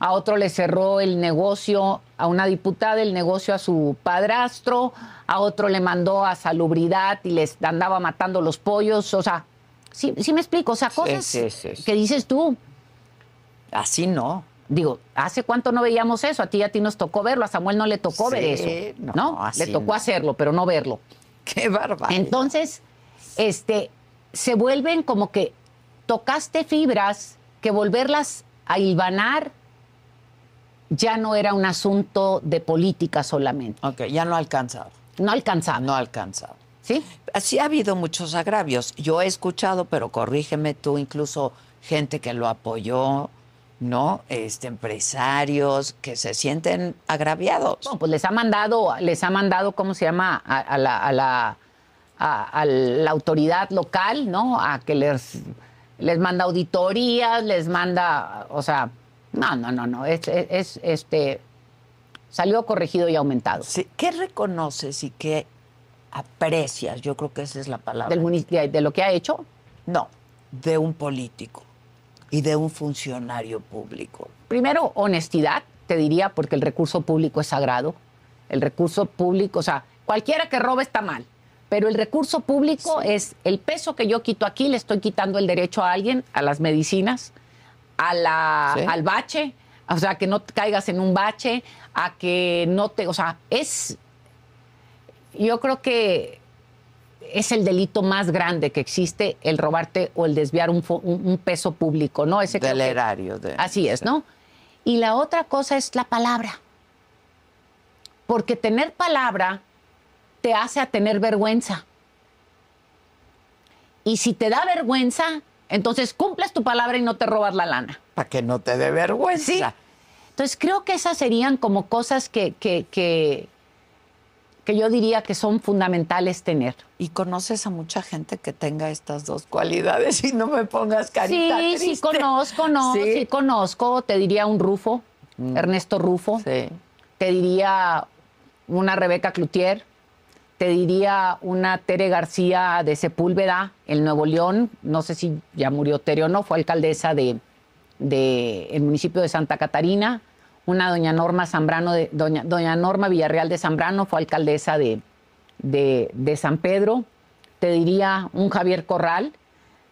a otro le cerró el negocio, a una diputada el negocio a su padrastro, a otro le mandó a salubridad y les andaba matando los pollos, o sea, sí, sí me explico, o sea, cosas sí, sí, sí. que dices tú, Así no. Digo, ¿hace cuánto no veíamos eso? A ti y a ti nos tocó verlo, a Samuel no le tocó Sí, ver eso, no, Le tocó no. hacerlo, pero no verlo. Qué bárbaro. Entonces, este, se vuelven como que tocaste fibras que volverlas a hilvanar ya no era un asunto de política solamente. Ok, ya no ha alcanzado. No alcanzaba, No ha alcanzado. ¿sí? Sí ha habido muchos agravios. Yo he escuchado, pero corrígeme tú, incluso gente que lo apoyó, ¿no? Este, empresarios que se sienten agraviados. Bueno, pues les ha mandado, les ha mandado, ¿cómo se llama? A, a la, a, la, a- la autoridad local, ¿no? A que les, les manda auditorías, les manda, o sea, no, no, no, no, es, es- es, este, salió corregido y aumentado. Sí, ¿Qué reconoces y qué aprecias? Yo creo que esa es la palabra. Del de, de lo que ha hecho, No, de un político y de un funcionario público. primero, honestidad, te diría, porque el recurso público es sagrado. El recurso público, o sea, cualquiera que robe está mal. Pero el recurso público es el peso que yo quito aquí, le estoy quitando el derecho a alguien, a las medicinas, a la, Sí. al bache, o sea, que no te caigas en un bache, a que no te, o sea, es, yo creo que es el delito más grande que existe, el robarte o el desviar un, fo- un- un peso público, ¿no? Ese Del erario. de- Así es, ¿no? Y la otra cosa es la palabra. Porque tener palabra te hace a tener vergüenza. Y si te da vergüenza, entonces cumples tu palabra y no te robas la lana. Para que no te dé vergüenza. Entonces creo que esas serían como cosas que, que, que, que yo diría que son fundamentales tener. Y conoces a mucha gente que tenga estas dos cualidades y no me pongas carita Sí, sí triste. conozco, no, Sí. Mm. sí, conozco. Te diría un Rufo, Ernesto Rufo. Sí. Te diría una Rebeca Cloutier. Te diría una Tere García de Sepúlveda, en Nuevo León. No sé si ya murió Tere o no, fue alcaldesa de, de el municipio de Santa Catarina. Una doña Norma Zambrano, de, doña, doña Norma Villarreal de Zambrano, fue alcaldesa de, de, de San Pedro. Te diría un Javier Corral.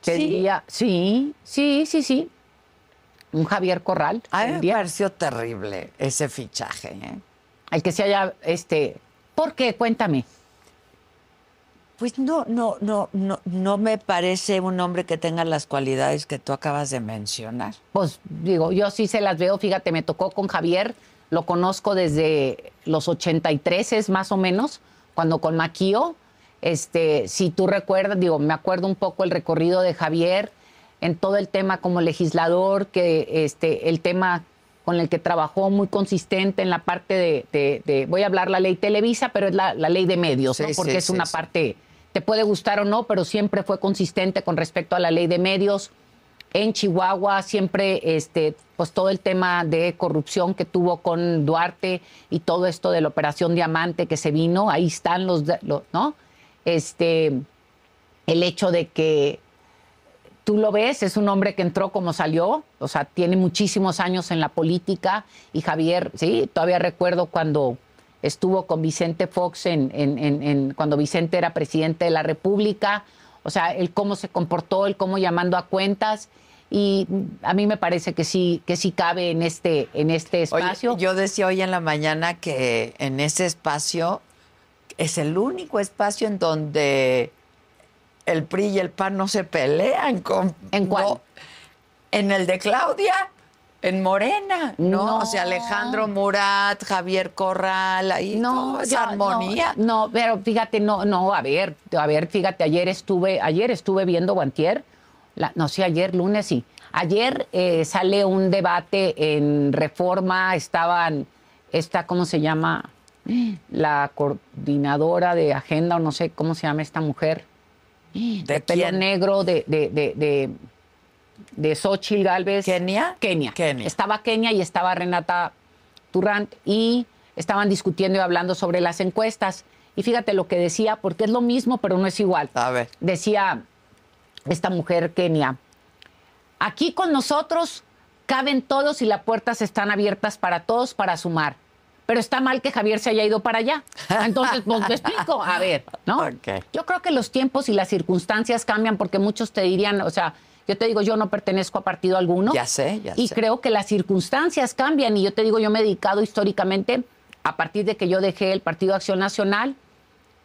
Te ¿Sí? diría, sí, sí, sí, sí. Un Javier Corral. A mí me pareció terrible ese fichaje. ¿eh? El que se haya, este, ¿por qué? Cuéntame. Pues no, no, no, no, no me parece un hombre que tenga las cualidades que tú acabas de mencionar. Pues digo, yo sí se las veo, fíjate, me tocó con Javier, lo conozco desde los 83 es más o menos, cuando con Maquío, este, si tú recuerdas, digo, me acuerdo un poco el recorrido de Javier en todo el tema como legislador, que este, el tema con el que trabajó muy consistente en la parte de, de- de- voy a hablar la ley Televisa, pero es la, la ley de medios, ¿no? Porque sí, es sí, una parte, te puede gustar o no, pero siempre fue consistente con respecto a la ley de medios en Chihuahua siempre este pues todo el tema de corrupción que tuvo con Duarte y todo esto de la operación Diamante que se vino, ahí están los, los- ¿no? Este el hecho de que tú lo ves, es un hombre que entró como salió, o sea, tiene muchísimos años en la política y Javier, sí, todavía recuerdo cuando estuvo con Vicente Fox en, en- en- en- cuando Vicente era presidente de la República, o sea, el cómo se comportó, el cómo llamando a cuentas y a mí me parece que sí que sí cabe en este en este Oye, espacio. yo decía hoy en la mañana que en ese espacio es el único espacio en donde el PRI y el PAN no se pelean. Con, ¿En cuál? no, en el de Claudia, en Morena, ¿no? No. O sea, Alejandro Murat, Javier Corral, ahí no, esa ya, armonía. No, no, pero fíjate, no, no, a ver, a ver, fíjate, ayer estuve, ayer estuve viendo Guantier, la, no sé, ayer lunes sí. Ayer eh, sale un debate en Reforma, estaban, esta, ¿cómo se llama? La coordinadora de agenda, o no sé cómo se llama esta mujer. ¿De pelo quién? negro, de, de, de, de, Xochitl Galvez. ¿Kenia? Kenia. Kenia. Estaba Kenia y estaba Renata Turrant y estaban discutiendo y hablando sobre las encuestas. Y fíjate lo que decía, porque es lo mismo, pero no es igual. A ver. Decía esta mujer Kenia, aquí con nosotros caben todos y las puertas están abiertas para todos para sumar. Pero está mal que Javier se haya ido para allá. Entonces, pues te explico. A ver, ¿no? Yo creo que los tiempos y las circunstancias cambian porque muchos te dirían, o sea, yo te digo, yo no pertenezco a partido alguno. Ya sé, ya Y sé. creo que las circunstancias cambian. Y yo te digo, yo me he dedicado históricamente, a partir de que yo dejé el Partido Acción Nacional,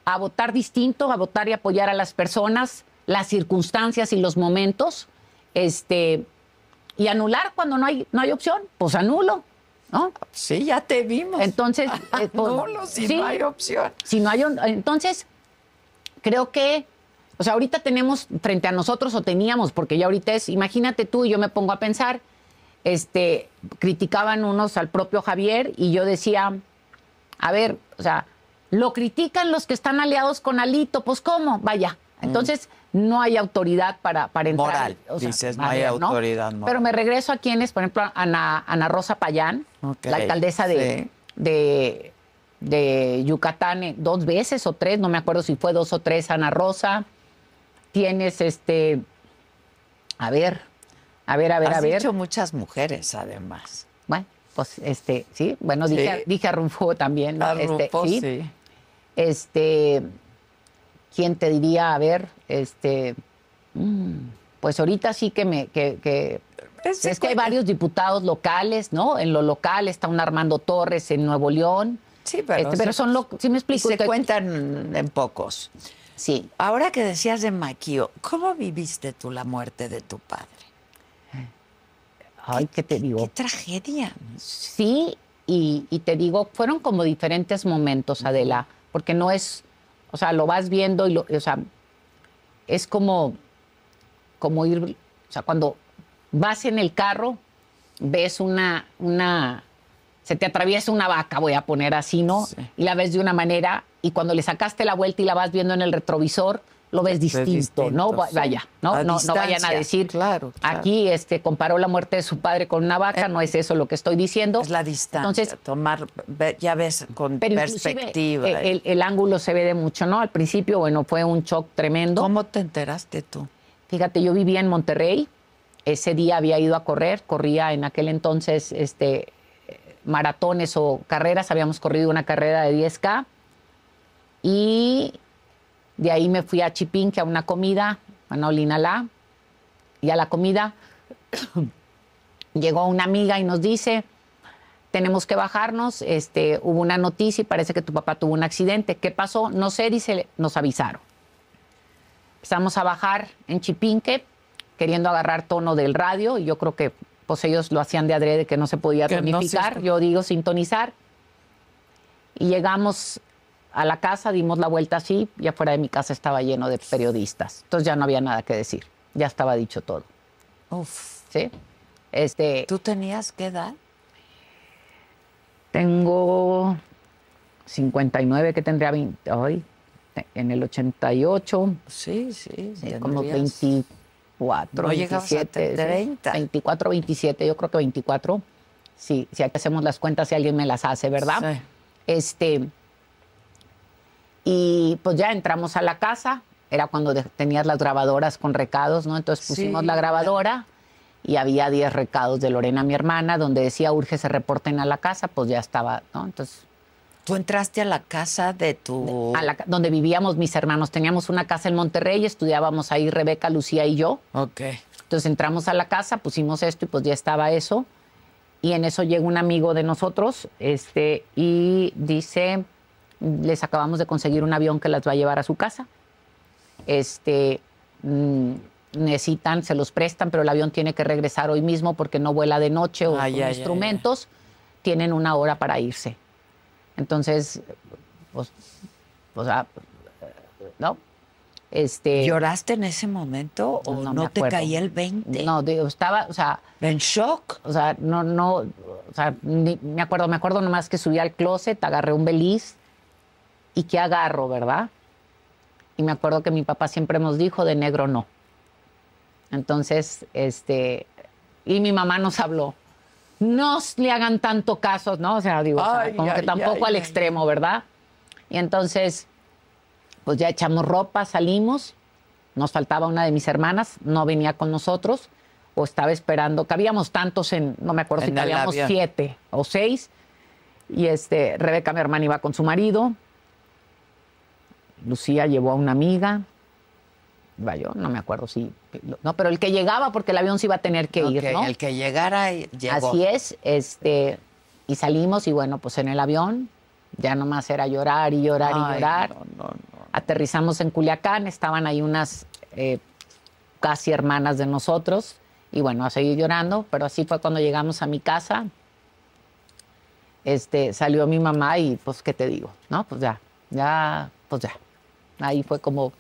a votar distinto, a votar y apoyar a las personas, las circunstancias y los momentos, este, y anular cuando no hay, no hay opción, pues anulo, ¿no? Sí, ya te vimos. Entonces, eh, pues, Nulo, si sí. no hay opción. Si no hay un- entonces, creo que, o sea, ahorita tenemos frente a nosotros o teníamos, porque ya ahorita es, imagínate tú y yo me pongo a pensar, este, criticaban unos al propio Javier y yo decía, a ver, o sea, lo critican los que están aliados con Alito, pues ¿cómo? Vaya. Entonces, no hay autoridad para, para entrar. Moral, dices, no hay autoridad moral. Pero me regreso a quienes, por ejemplo, Ana, Ana Rosa Payán, la alcaldesa de, sí. de, de Yucatán eh, dos veces o tres, no me acuerdo si fue dos o tres, Ana Rosa. Tienes este, a ver, a ver, a ver, Has a ver. dicho muchas mujeres, además. Bueno, pues este, sí, bueno, Sí. dije, dije a Rufo también. ¿no? A Este, Rufo, sí. Este, ¿quién te diría? A ver, este, mm, pues ahorita sí que me, que, que- es que hay varios diputados locales, ¿no? En lo local está un Armando Torres en Nuevo León. Sí, pero, Este, pero son, lo, sí me explico. se que- cuentan en pocos. Sí. Ahora que decías de Maquio, ¿cómo viviste tú la muerte de tu padre? Ay, ¿qué te digo? Qué tragedia. Sí, y, y te digo, fueron como diferentes momentos, Adela, porque no es, o sea, lo vas viendo y lo, o sea, es como, como ir, o sea, cuando vas en el carro, ves una, una, se te atraviesa una vaca, voy a poner así, ¿no? Sí. Y la ves de una manera, y cuando le sacaste la vuelta y la vas viendo en el retrovisor, lo ves distinto, distinto, ¿no? Sí. Vaya, ¿no? No, no vayan a decir, claro, claro. aquí este, comparó la muerte de su padre con una vaca, no es eso lo que estoy diciendo. Es la distancia. Entonces, tomar, ya ves, con pero perspectiva. eh, El, el ángulo se ve de mucho, ¿no? Al principio, bueno, fue un shock tremendo. ¿Cómo te enteraste tú? Fíjate, yo vivía en Monterrey. Ese día había ido a correr. Corría en aquel entonces este, eh, maratones o carreras. Habíamos corrido una carrera de 10K. Y de ahí me fui a Chipinque a una comida, a Nolinalá. Y a la comida llegó una amiga y nos dice, tenemos que bajarnos, este, hubo una noticia y parece que tu papá tuvo un accidente. ¿Qué pasó? No sé, dice, nos avisaron. Empezamos a bajar en Chipinque, queriendo agarrar tono del radio, y yo creo que pues ellos lo hacían de adrede que no se podía Que tonificar, yo digo sintonizar. Y llegamos a la casa, dimos la vuelta así, y afuera de mi casa estaba lleno de periodistas. Entonces ya no había nada que decir, ya estaba dicho todo. Uf. ¿sí? Este, ¿Tú tenías qué edad? Tengo 59 que tendría 20, hoy, en el 88, Sí, sí. sí, como tendrías- 24, No llegabas a 27, sí, 30. 24, 27, yo creo que 24. Sí, si aquí hacemos las cuentas, si alguien me las hace, ¿verdad? Sí. Este, y pues ya entramos a la casa, era cuando tenías las grabadoras con recados, ¿no? Entonces pusimos Sí. la grabadora y había 10 recados de Lorena, mi hermana, donde decía urge se reporten a la casa, pues ya estaba, ¿no? Entonces, Tú entraste a la casa de tu... a la ca- donde vivíamos mis hermanos, teníamos una casa en Monterrey, estudiábamos ahí Rebeca, Lucía y yo. Ok. Entonces entramos a la casa, pusimos esto y pues ya estaba eso. Y en eso llega un amigo de nosotros este, y dice, les acabamos de conseguir un avión que las va a llevar a su casa. Este, mm, necesitan, se los prestan, pero el avión tiene que regresar hoy mismo porque no vuela de noche o Ay, con ay, ay, instrumentos. Tienen una hora para irse. Entonces, pues, pues, ah, ¿no? Este, ¿Lloraste en ese momento o no, te caía el 20? No, digo, estaba, o sea, ¿En shock? o sea, no, no, o sea, ni- me acuerdo, me acuerdo nomás que subí al closet, agarré un beliz y que agarro, ¿verdad? Y me acuerdo que mi papá siempre nos dijo de negro no. Entonces, este, y mi mamá nos habló. No le hagan tanto caso, ¿no? O sea, digo, o sea, Ay, como que tampoco ay, al extremo, ¿verdad? Y entonces, pues ya echamos ropa, salimos. Nos faltaba una de mis hermanas, no venía con nosotros o estaba esperando. Cabíamos tantos en, no me acuerdo si En cabíamos siete o seis. Y este, Rebeca, mi hermana, iba con su marido. Lucía llevó a una amiga. Iba yo, no me acuerdo si. No, pero el que llegaba, porque el avión se iba a tener que ir, ¿no? El que llegara llegó. Así es, este, y salimos y bueno, pues en el avión ya nomás era llorar y llorar y llorar. no, no, no. Aterrizamos en Culiacán, estaban ahí unas eh, casi hermanas de nosotros y bueno, a seguir llorando, pero así fue cuando llegamos a mi casa. Este, salió mi mamá y pues, ¿qué te digo? No, pues ya, ya, pues ya. Ahí fue como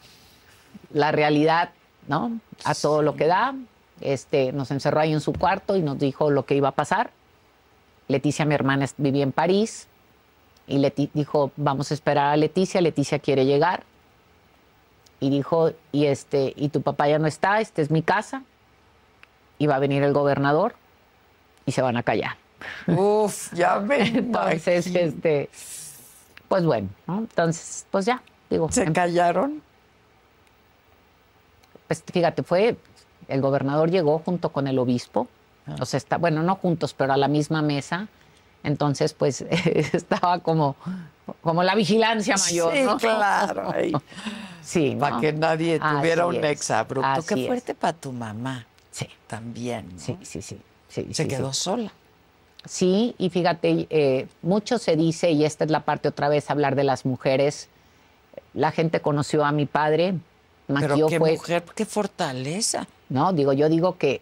la realidad, ¿no? A todo lo que da. Este, nos encerró ahí en su cuarto y nos dijo lo que iba a pasar. Leticia, mi hermana, vivía en París y Leti dijo, vamos a esperar a Leticia, Leticia quiere llegar. Y dijo, y, este, y tu papá ya no está, esta es mi casa, y va a venir el gobernador y se van a callar. Uf, ya me Entonces, imagino. este, pues bueno, ¿no? entonces, pues ya, digo, ¿Se em- callaron? Pues fíjate, fue, el gobernador llegó junto con el obispo, Ah. o sea, está, bueno, no juntos, pero a la misma mesa, entonces, pues, estaba como, como la vigilancia mayor, sí, ¿no? claro. ay, Sí, Para ¿no? que nadie tuviera Así un exabrupto. Qué fuerte para tu mamá Sí, también. ¿no? sí, sí, sí. sí, Se sí, quedó sí. sola. Sí, y fíjate, eh, mucho se dice, y esta es la parte otra vez, hablar de las mujeres, la gente conoció a mi padre. Pero Maquillo qué fue, mujer, qué fortaleza. no, digo, yo digo que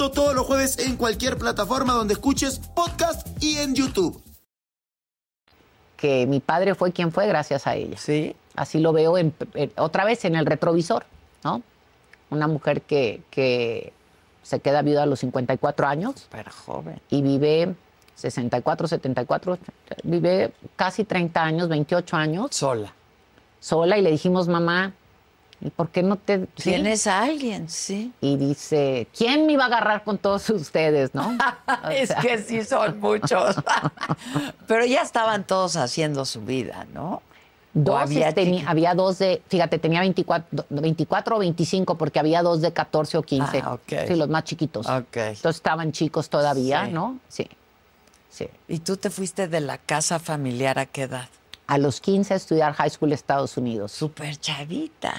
Esto todos los jueves en cualquier plataforma donde escuches podcast y en YouTube. que mi padre fue quien fue gracias a ella. Sí. Así lo veo en- en- otra vez en el retrovisor, ¿no? Una mujer que, que se queda viuda a los 54 años Pero joven. y vive 64, 74, vive casi 30 años, 28 años Sola. sola y le dijimos, mamá, ¿y por qué no te... sí?" Tienes a alguien, sí. Y dice, ¿quién me iba a agarrar con todos ustedes, no? Es sea, que sí son muchos. Pero ya estaban todos haciendo su vida, ¿no? Dos había tenía- chiqui- había dos de, fíjate, tenía 24, 24 o 25 porque había dos de 14 o 15. Ah, ok. Sí, los más chiquitos. Ok. Entonces estaban chicos todavía, Sí. ¿no? Sí. Sí. ¿Y tú te fuiste de la casa familiar a qué edad? A los 15 a estudiar high school Estados Unidos. Súper chavita.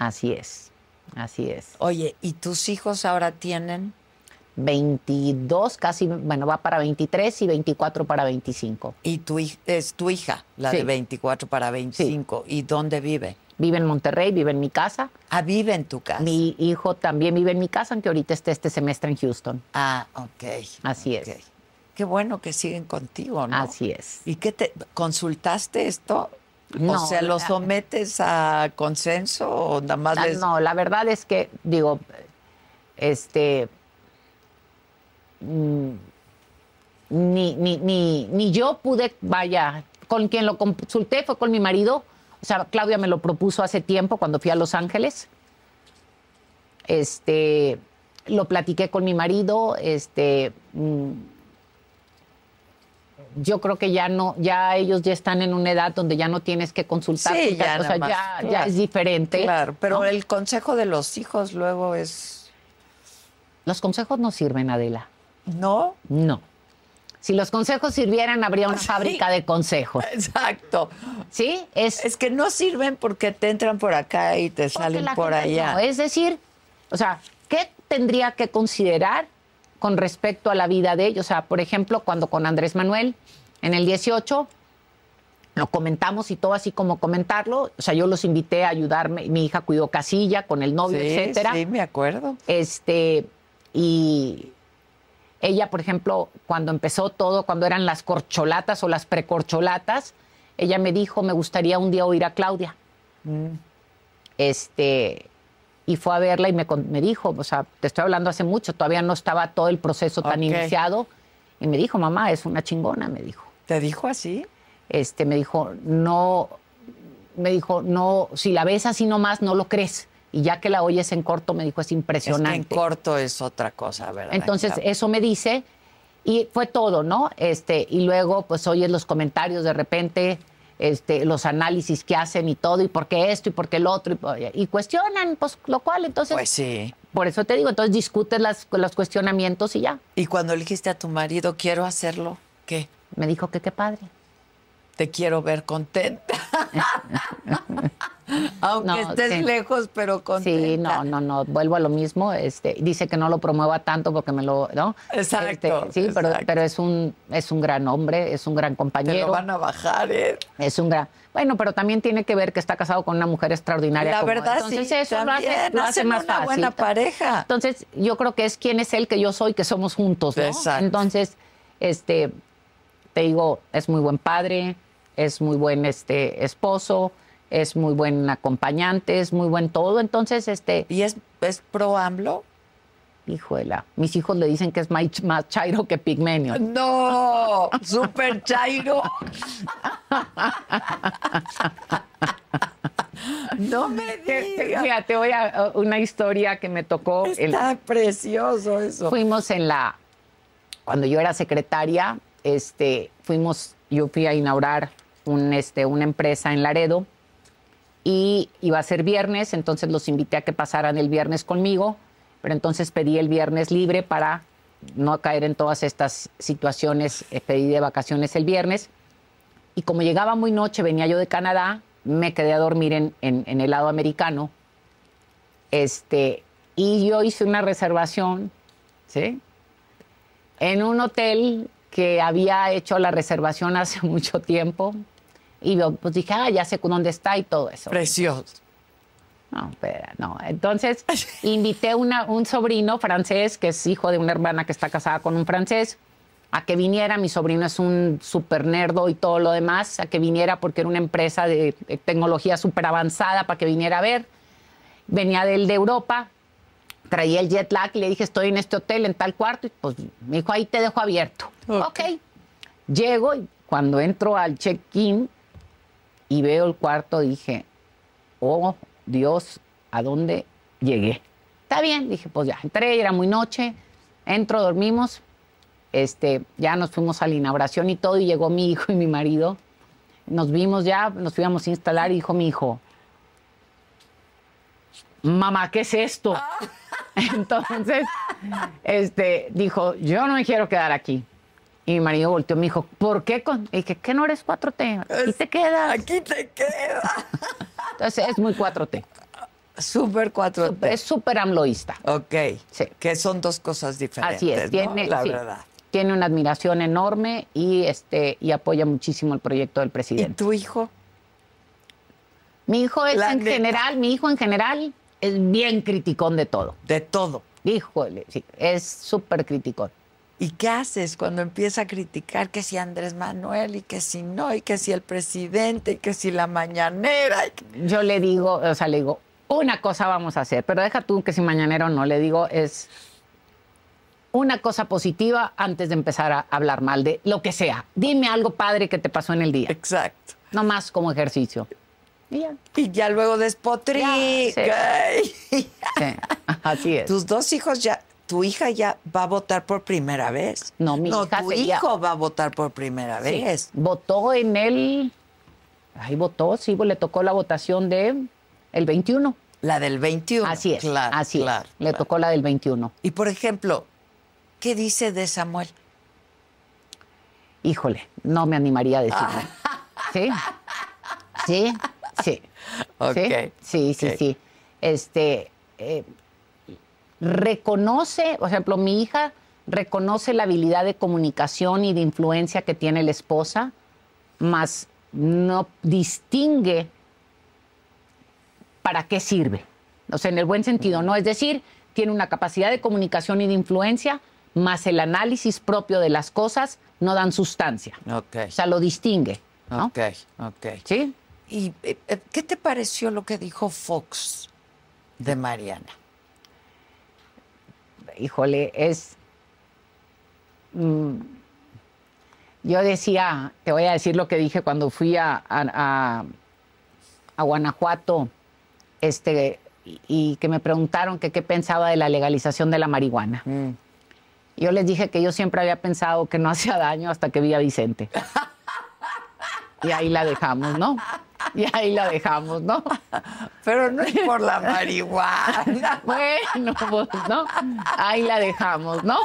Así es. Así es. Oye, ¿y tus hijos ahora tienen? 22, casi, bueno, va para 23 y 24 para 25. Y tu es tu hija, la de Sí. 24 para 25. ¿Y dónde vive? Vive en Monterrey, vive en mi casa. Ah, vive en tu casa. Mi hijo también vive en mi casa, aunque ahorita esté este semestre en Houston. Ah, ok. Así es. Qué bueno que siguen contigo, ¿no? Así es. ¿Y qué te consultaste esto? No, o sea, ¿lo la- sometes a consenso o nada más les... No, la verdad es que, digo, este. mm, Ni, ni, ni, ni yo pude, vaya, con quien lo consulté fue con mi marido. O sea, Claudia me lo propuso hace tiempo cuando fui a Los Ángeles. Este, lo platiqué con mi marido. Este, mm, yo creo que ya no, ya ellos ya están en una edad donde ya no tienes que consultar. Sí, ya o sea, es diferente. Claro, pero ¿no? el consejo de los hijos luego es... Los consejos no sirven, Adela. ¿No? No. Si los consejos sirvieran, habría una fábrica de consejos. Exacto. ¿Sí? Es, Es que no sirven porque te entran por acá y te salen por allá. no. Es decir, o sea, ¿qué tendría que considerar con respecto a la vida de ellos? O sea, por ejemplo, cuando con Andrés Manuel, en el 18, lo comentamos y todo así como comentarlo. O sea, yo los invité a ayudarme. Mi hija cuidó casilla con el novio, sí, etcétera. sí, me acuerdo. Este, y ella, por ejemplo, cuando empezó todo, cuando eran las corcholatas o las precorcholatas, ella me dijo, me gustaría un día oír a Claudia. Mm. Este, y fue a verla y me, me dijo, o sea, te estoy hablando hace mucho, todavía no estaba todo el proceso tan iniciado. Y me dijo, mamá, es una chingona, me dijo. ¿Te dijo así? Este, me dijo, no, me dijo, no, si la ves así nomás, no lo crees. Y ya que la oyes en corto, me dijo, es Es que impresionante. en corto es otra cosa, ¿verdad? Entonces, Claro. eso me dice, y fue todo, ¿no? Este, y luego, pues oyes los comentarios de repente, este, los análisis que hacen y todo, y por qué esto y por qué el otro, y, y cuestionan, pues lo cual, entonces, Pues sí. por eso te digo, entonces discutes las, los cuestionamientos y ya. Y cuando le dijiste a tu marido, quiero hacerlo, ¿qué? Me dijo que qué padre. Te quiero ver contenta. Aunque No, estés sí. lejos, pero contenta. Sí, no, no, no, vuelvo a lo mismo. Este, dice que no lo promueva tanto porque me lo, ¿no? Exacto, Este, sí, pero, exacto. pero es un, es un gran hombre, es un gran Te compañero. lo van a bajar, ¿eh? Es un gran. Bueno, pero también tiene que ver que está casado con una mujer extraordinaria. La como- verdad, Entonces sí. eso lo hace, lo hace más una fácil. buena pareja. Entonces, yo creo que es quién es él que yo soy, que somos juntos, ¿no? Exacto. Entonces, este, te digo, es muy buen padre, es muy buen este esposo, es muy buen acompañante, es muy buen todo. Entonces, este, ¿Y es, es pro AMLO? híjola, mis hijos le dicen que es más, más chairo que pigmenio. No, super chairo. no me digas. Mira, te voy a una historia que me tocó. el- Está precioso eso. Fuimos en la, cuando yo era secretaria, este, fuimos, yo fui a inaugurar un, este, una empresa en Laredo y iba a ser viernes, entonces los invité a que pasaran el viernes conmigo, pero entonces pedí el viernes libre para no caer en todas estas situaciones, eh, pedí de vacaciones el viernes y como llegaba muy noche, venía yo de Canadá, me quedé a dormir en, en- el lado americano, este, y yo hice una reservación, ¿sí? En un hotel que había hecho la reservación hace mucho tiempo. Y yo pues dije, ah, ya sé dónde está y todo eso. Precioso. No, espera, no. Entonces, invité una, un sobrino francés, que es hijo de una hermana que está casada con un francés, a que viniera. Mi sobrino es un súper nerdo y todo lo demás, a que viniera porque era una empresa de, de tecnología súper avanzada para que viniera a ver. Venía del de Europa, traía el jet lag y le dije, estoy en este hotel, en tal cuarto. Y pues me dijo, ahí te dejo abierto. Ok. ok. Llego y cuando entro al check-in y veo el cuarto, dije, oh Dios, ¿a dónde llegué? Está bien, dije, pues ya, entré, era muy noche, entro, dormimos, este, ya nos fuimos a la inauguración y todo, y llegó mi hijo y mi marido, nos vimos ya, nos íbamos a instalar, y dijo mi hijo, mamá, ¿qué es esto? Entonces, este, dijo, yo no me quiero quedar aquí. Y mi marido volteó y me dijo, ¿por qué? Con? Y dije, ¿qué no eres 4T? Aquí te quedas. Aquí te queda. Entonces es muy 4T. Súper 4T. Es súper amloísta. Ok. Sí. Que son dos cosas diferentes. Así es. ¿no? Tiene, La sí, verdad. tiene una admiración enorme y, este, y apoya muchísimo el proyecto del ¿Y presidente. tu hijo? Mi hijo es La en neta. general, mi hijo en general es bien criticón de todo. De todo. Híjole, sí, es súper criticón. ¿Y qué haces cuando empieza a criticar que si Andrés Manuel y que si no, y que si el presidente, y que si la mañanera? y que- Yo le digo, o sea, le digo, una cosa vamos a hacer, pero deja tú que si mañanero no, le digo, es una cosa positiva antes de empezar a hablar mal de lo que sea. Dime algo padre que te pasó en el día, Exacto. no más como ejercicio. Y ya, Y ya luego despotrica. sí, así es. Tus dos hijos ya, tu hija ya va a votar por primera vez. No, mi no, hija tu sería- hijo va a votar por primera Sí, vez. Votó en el. Ahí votó, sí, le tocó la votación de el 21. La del 21. Así es. Claro, así claro, es. Le tocó la del 21. Y por ejemplo, ¿qué dice de Samuel? Híjole, no me animaría a decirlo. ¿Sí? Sí, sí. Sí, sí, sí, sí. Este. eh, reconoce, por ejemplo, mi hija reconoce la habilidad de comunicación y de influencia que tiene la esposa, mas no distingue para qué sirve. O sea, en el buen sentido, ¿no? Es decir, tiene una capacidad de comunicación y de influencia, más el análisis propio de las cosas no dan sustancia. Ok. O sea, lo distingue, ¿no? Ok, ok. ¿Sí? ¿Y eh, eh, qué te pareció lo que dijo Fox de Mariana? híjole, es... mm, yo decía, te voy a decir lo que dije cuando fui a, a- a- a Guanajuato, este, y, y que me preguntaron que qué pensaba de la legalización de la marihuana. Yo les dije que yo siempre había pensado que no hacía daño hasta que vi a Vicente. Y ahí la dejamos, ¿no? Y ahí la dejamos, ¿no? Pero no es por la marihuana. Bueno, pues, ¿no? Ahí la dejamos, ¿no?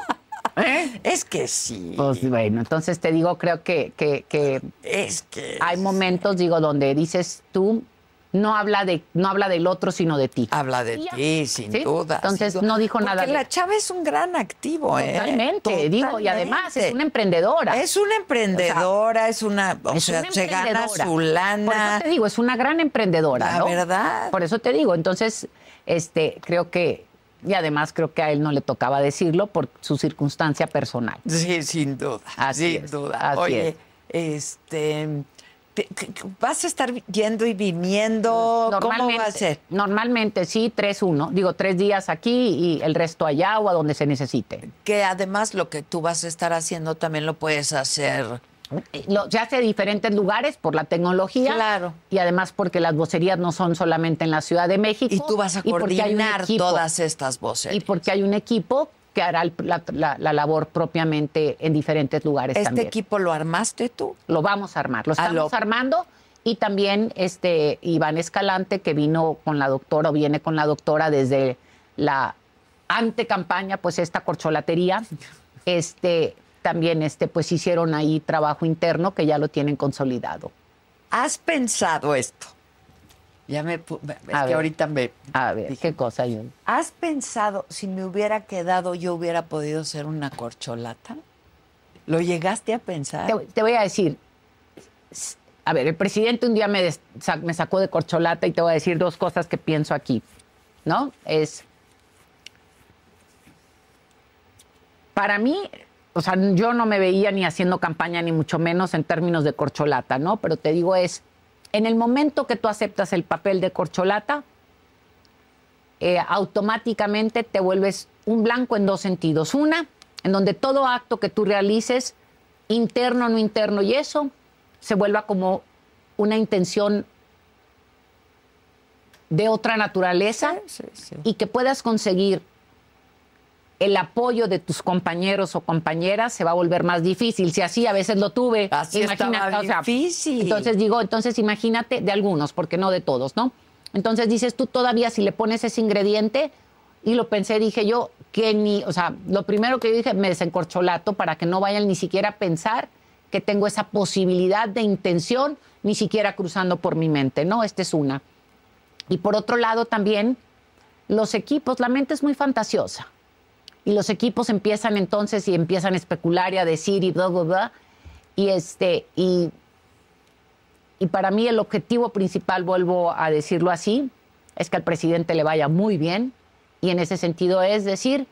¿Eh? Es que sí. Pues bueno, entonces te digo, creo que, que, que Es que hay momentos, digo, donde dices tú, no habla, de, no habla del otro, sino de ti. habla de ti, sin ¿Sí? duda. Entonces, sin duda. no dijo Porque nada de- la chava es un gran activo, ¿eh? Totalmente, digo, y además es Totalmente. una emprendedora. Es una emprendedora, es una, o Es sea, una se gana su Por lana. eso te digo, es una gran emprendedora, La ¿no? verdad. Por eso te digo, entonces, este, creo que, y además creo que a él no le tocaba decirlo por su circunstancia personal. Sí, sin duda. Así sin es, duda. así Oye, es. este. ¿Vas a estar yendo y viniendo? ¿Cómo va a ser? Normalmente sí, tres, uno. Digo, tres días aquí y el resto allá o a donde se necesite. Que además lo que tú vas a estar haciendo también lo puedes hacer. Lo, se hace en diferentes lugares por la tecnología. Claro. Y además porque las vocerías no son solamente en la Ciudad de México. Y tú vas a coordinar todas estas voces. Y porque hay un equipo que hará la, la- la labor propiamente en diferentes lugares ¿Este también. equipo lo armaste tú? Lo vamos a armar. Lo Ah, estamos lo- armando Y también este Iván Escalante, que vino con la doctora, o viene con la doctora desde la antecampaña, pues esta corcholatería. Este, también este, pues hicieron ahí trabajo interno que ya lo tienen consolidado. ¿Has pensado esto? Ya me... Es A que ver. ahorita me... A ver, ¿qué cosa? Yo? ¿Has pensado si me hubiera quedado yo hubiera podido ser una corcholata? ¿Lo llegaste a pensar? Te, te voy a decir, a ver, el presidente un día me, des- me sacó de corcholata y te voy a decir dos cosas que pienso aquí, ¿no? Es, para mí, o sea, yo no me veía ni haciendo campaña, ni mucho menos en términos de corcholata, ¿no? Pero te digo es, en el momento que tú aceptas el papel de corcholata, eh, automáticamente te vuelves un blanco en dos sentidos. Una, en donde todo acto que tú realices, interno o no interno, y eso se vuelva como una intención de otra naturaleza Sí, sí. y que puedas conseguir el apoyo de tus compañeros o compañeras se va a volver más difícil. Si así a veces lo tuve, Así estaba difícil. Entonces digo, entonces imagínate de algunos, porque no de todos, ¿no? Entonces dices tú todavía si le pones ese ingrediente y lo pensé, dije yo que ni, o sea, lo primero que yo dije me desencorcholato para que no vayan ni siquiera a pensar que tengo esa posibilidad de intención ni siquiera cruzando por mi mente, ¿no? Esta es una. Y por otro lado también los equipos, la mente es muy fantasiosa. Y los equipos empiezan entonces y empiezan a especular y a decir y bla, bla, bla. Y, este, y, y para mí el objetivo principal, vuelvo a decirlo así, es que al presidente le vaya muy bien. Y en ese sentido es decir,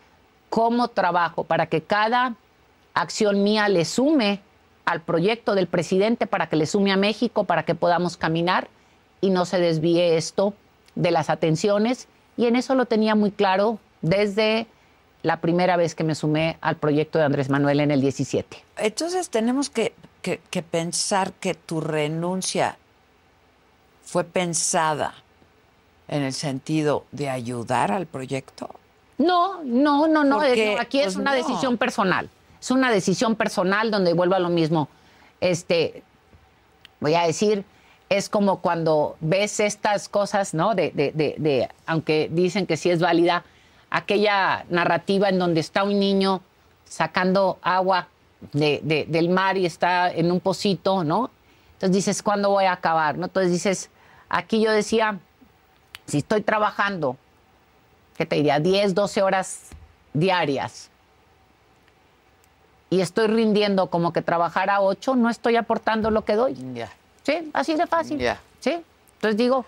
cómo trabajo para que cada acción mía le sume al proyecto del presidente, para que le sume a México, para que podamos caminar y no se desvíe esto de las atenciones. Y en eso lo tenía muy claro desde la primera vez que me sumé al proyecto de Andrés Manuel en el 17. Entonces tenemos que, que- que pensar que tu renuncia fue pensada en el sentido de ayudar al proyecto. No, no, no, no. Porque, aquí es pues, una no. decisión personal. Es una decisión personal donde vuelvo a lo mismo. Este, voy a decir, es como cuando ves estas cosas, ¿no? De, de, de, de- aunque dicen que sí es válida, aquella narrativa en donde está un niño sacando agua de- de- del mar y está en un pocito, ¿no? Entonces dices, ¿cuándo voy a acabar? ¿no? Entonces dices, aquí yo decía, si estoy trabajando, ¿qué te diría? 10, 12 horas diarias y estoy rindiendo como que trabajara 8, no estoy aportando lo que doy. Ya. Sí, así de fácil. Ya. Sí. Entonces digo,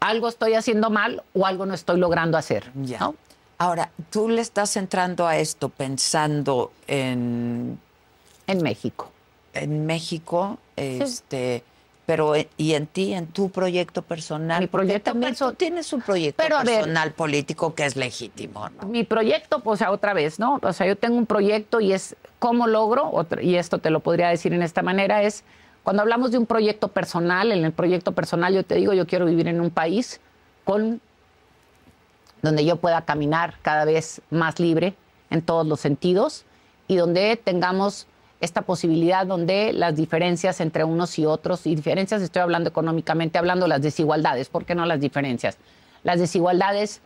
algo estoy haciendo mal o algo no estoy logrando hacer. Ya. ¿no? Ahora, tú le estás entrando a esto pensando en, En México. en México, este, pero eh, y en ti, en tu proyecto personal. Mi proyecto Porque también perso- tú tienes un proyecto Pero, ver. personal político que es legítimo, ¿no? Mi proyecto, pues, o sea, otra vez, ¿no? O sea, yo tengo un proyecto y es cómo logro, y esto te lo podría decir en esta manera, es cuando hablamos de un proyecto personal, en el proyecto personal yo te digo, yo quiero vivir en un país con donde yo pueda caminar cada vez más libre en todos los sentidos y donde tengamos esta posibilidad donde las diferencias entre unos y otros, y diferencias estoy hablando económicamente, hablando las desigualdades, ¿por qué no las diferencias? Las desigualdades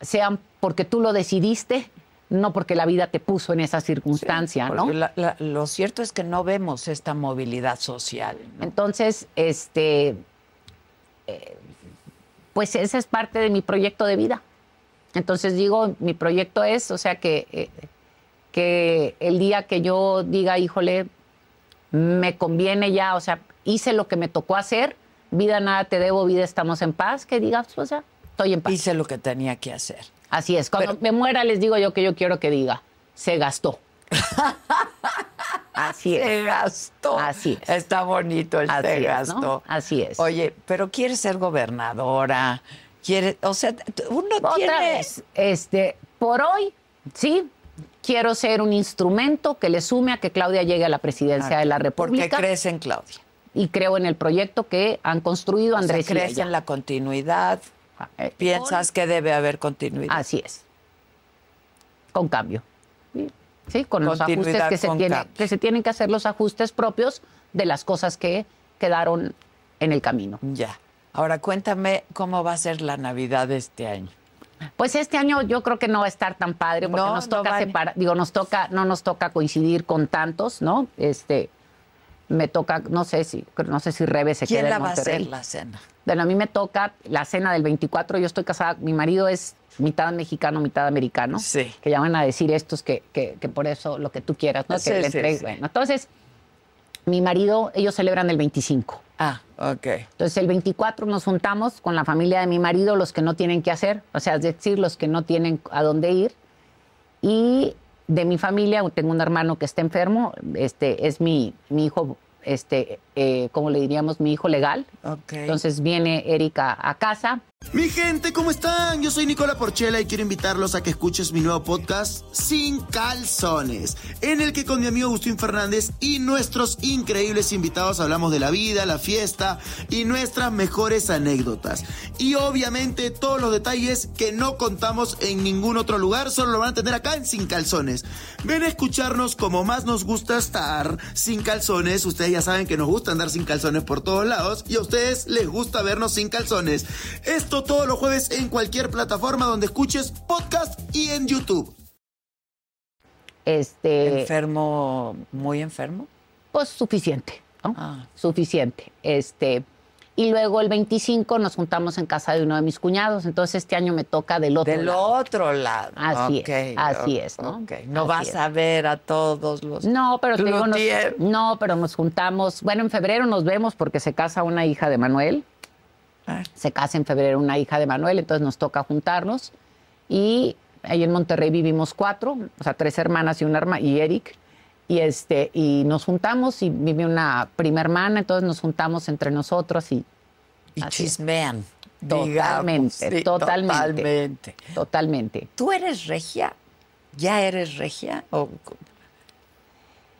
sean porque tú lo decidiste, no porque la vida te puso en esa circunstancia, ¿no? Porque la- la- lo cierto es que no vemos esta movilidad social. ¿no? Entonces, este, eh, pues esa es parte de mi proyecto de vida. Entonces digo, mi proyecto es, o sea, que, eh, que el día que yo diga, híjole, me conviene ya, o sea, hice lo que me tocó hacer, vida nada te debo, vida estamos en paz, que digas, o sea, estoy en paz. Hice lo que tenía que hacer. Así es, cuando Pero- me muera les digo yo que yo quiero que diga, se gastó. Así es. Se gastó. Así es. Está bonito el Así se es, ¿no? gastó. Así es. Oye, pero quieres ser gobernadora, quiere, o sea, uno Otra tiene vez, este, por hoy, sí, quiero ser un instrumento que le sume a que Claudia llegue a la presidencia de la porque República crees en Claudia. y creo en el proyecto que han construido O sea, Andrés y crees en la continuidad, Eh, piensas que debe haber continuidad. Así es. Con cambio. Sí, con los ajustes que se, tiene- que se tienen que hacer los ajustes propios de las cosas que quedaron en el camino. Ya. Ahora cuéntame cómo va a ser la Navidad de este año. Pues este año yo creo que no va a estar tan padre porque No, nos no toca separar, digo, nos toca, no nos toca coincidir con tantos, ¿no? Este, me toca, no sé si, no sé si Rebe se ¿Quién queda la en va a hacer Monterrey. la cena? Bueno, a mí me toca la cena del 24, yo estoy casada, mi marido es mitad mexicano, mitad americano. Sí. Que ya van a decir estos que, que, que por eso lo que tú quieras, ¿no? Sí, que le sí, entregue- sí. Bueno, entonces, mi marido, ellos celebran el 25. Ah, ok. Entonces el 24 nos juntamos con la familia de mi marido, los que no tienen qué hacer, o sea, es decir, los que no tienen a dónde ir. Y de mi familia tengo un hermano que está enfermo, este es mi, mi hijo, este, eh, ¿cómo le diríamos? Mi hijo legal. Entonces viene Erika a casa. Mi gente, ¿cómo están? Yo soy Nicola Porchela y quiero invitarlos a que escuches mi nuevo podcast Sin Calzones, en el que con mi amigo Agustín Fernández y nuestros increíbles invitados hablamos de la vida, la fiesta y nuestras mejores anécdotas. Y obviamente todos los detalles que no contamos en ningún otro lugar, solo lo van a tener acá en Sin Calzones. Ven a escucharnos como más nos gusta estar sin calzones. Ustedes ya saben que nos gusta andar sin calzones por todos lados y a ustedes les gusta vernos sin calzones. Esto todos los jueves en cualquier plataforma donde escuches podcast y en YouTube. Este, ¿Enfermo, muy enfermo? pues suficiente, ¿no? Ah. Suficiente. Este, y luego el 25 nos juntamos en casa de uno de mis cuñados, entonces este año me toca del otro Del lado. otro lado. Así es, así es, ¿no? ok. No Así vas es. a ver a todos los. No, pero te digo, nos, no, pero nos juntamos. Bueno, en febrero nos vemos porque se casa una hija de Manuel. Ah. Se casa en febrero una hija de Manuel, entonces nos toca juntarnos. Y ahí en Monterrey vivimos cuatro, o sea, tres hermanas y una hermana, y Eric. Y este, y nos juntamos y vive una prima hermana, entonces nos juntamos entre nosotros y Y Así chismean. Totalmente, digamos. Sí, totalmente. Totalmente. totalmente. ¿Tú eres regia? ¿Ya eres regia? ¿O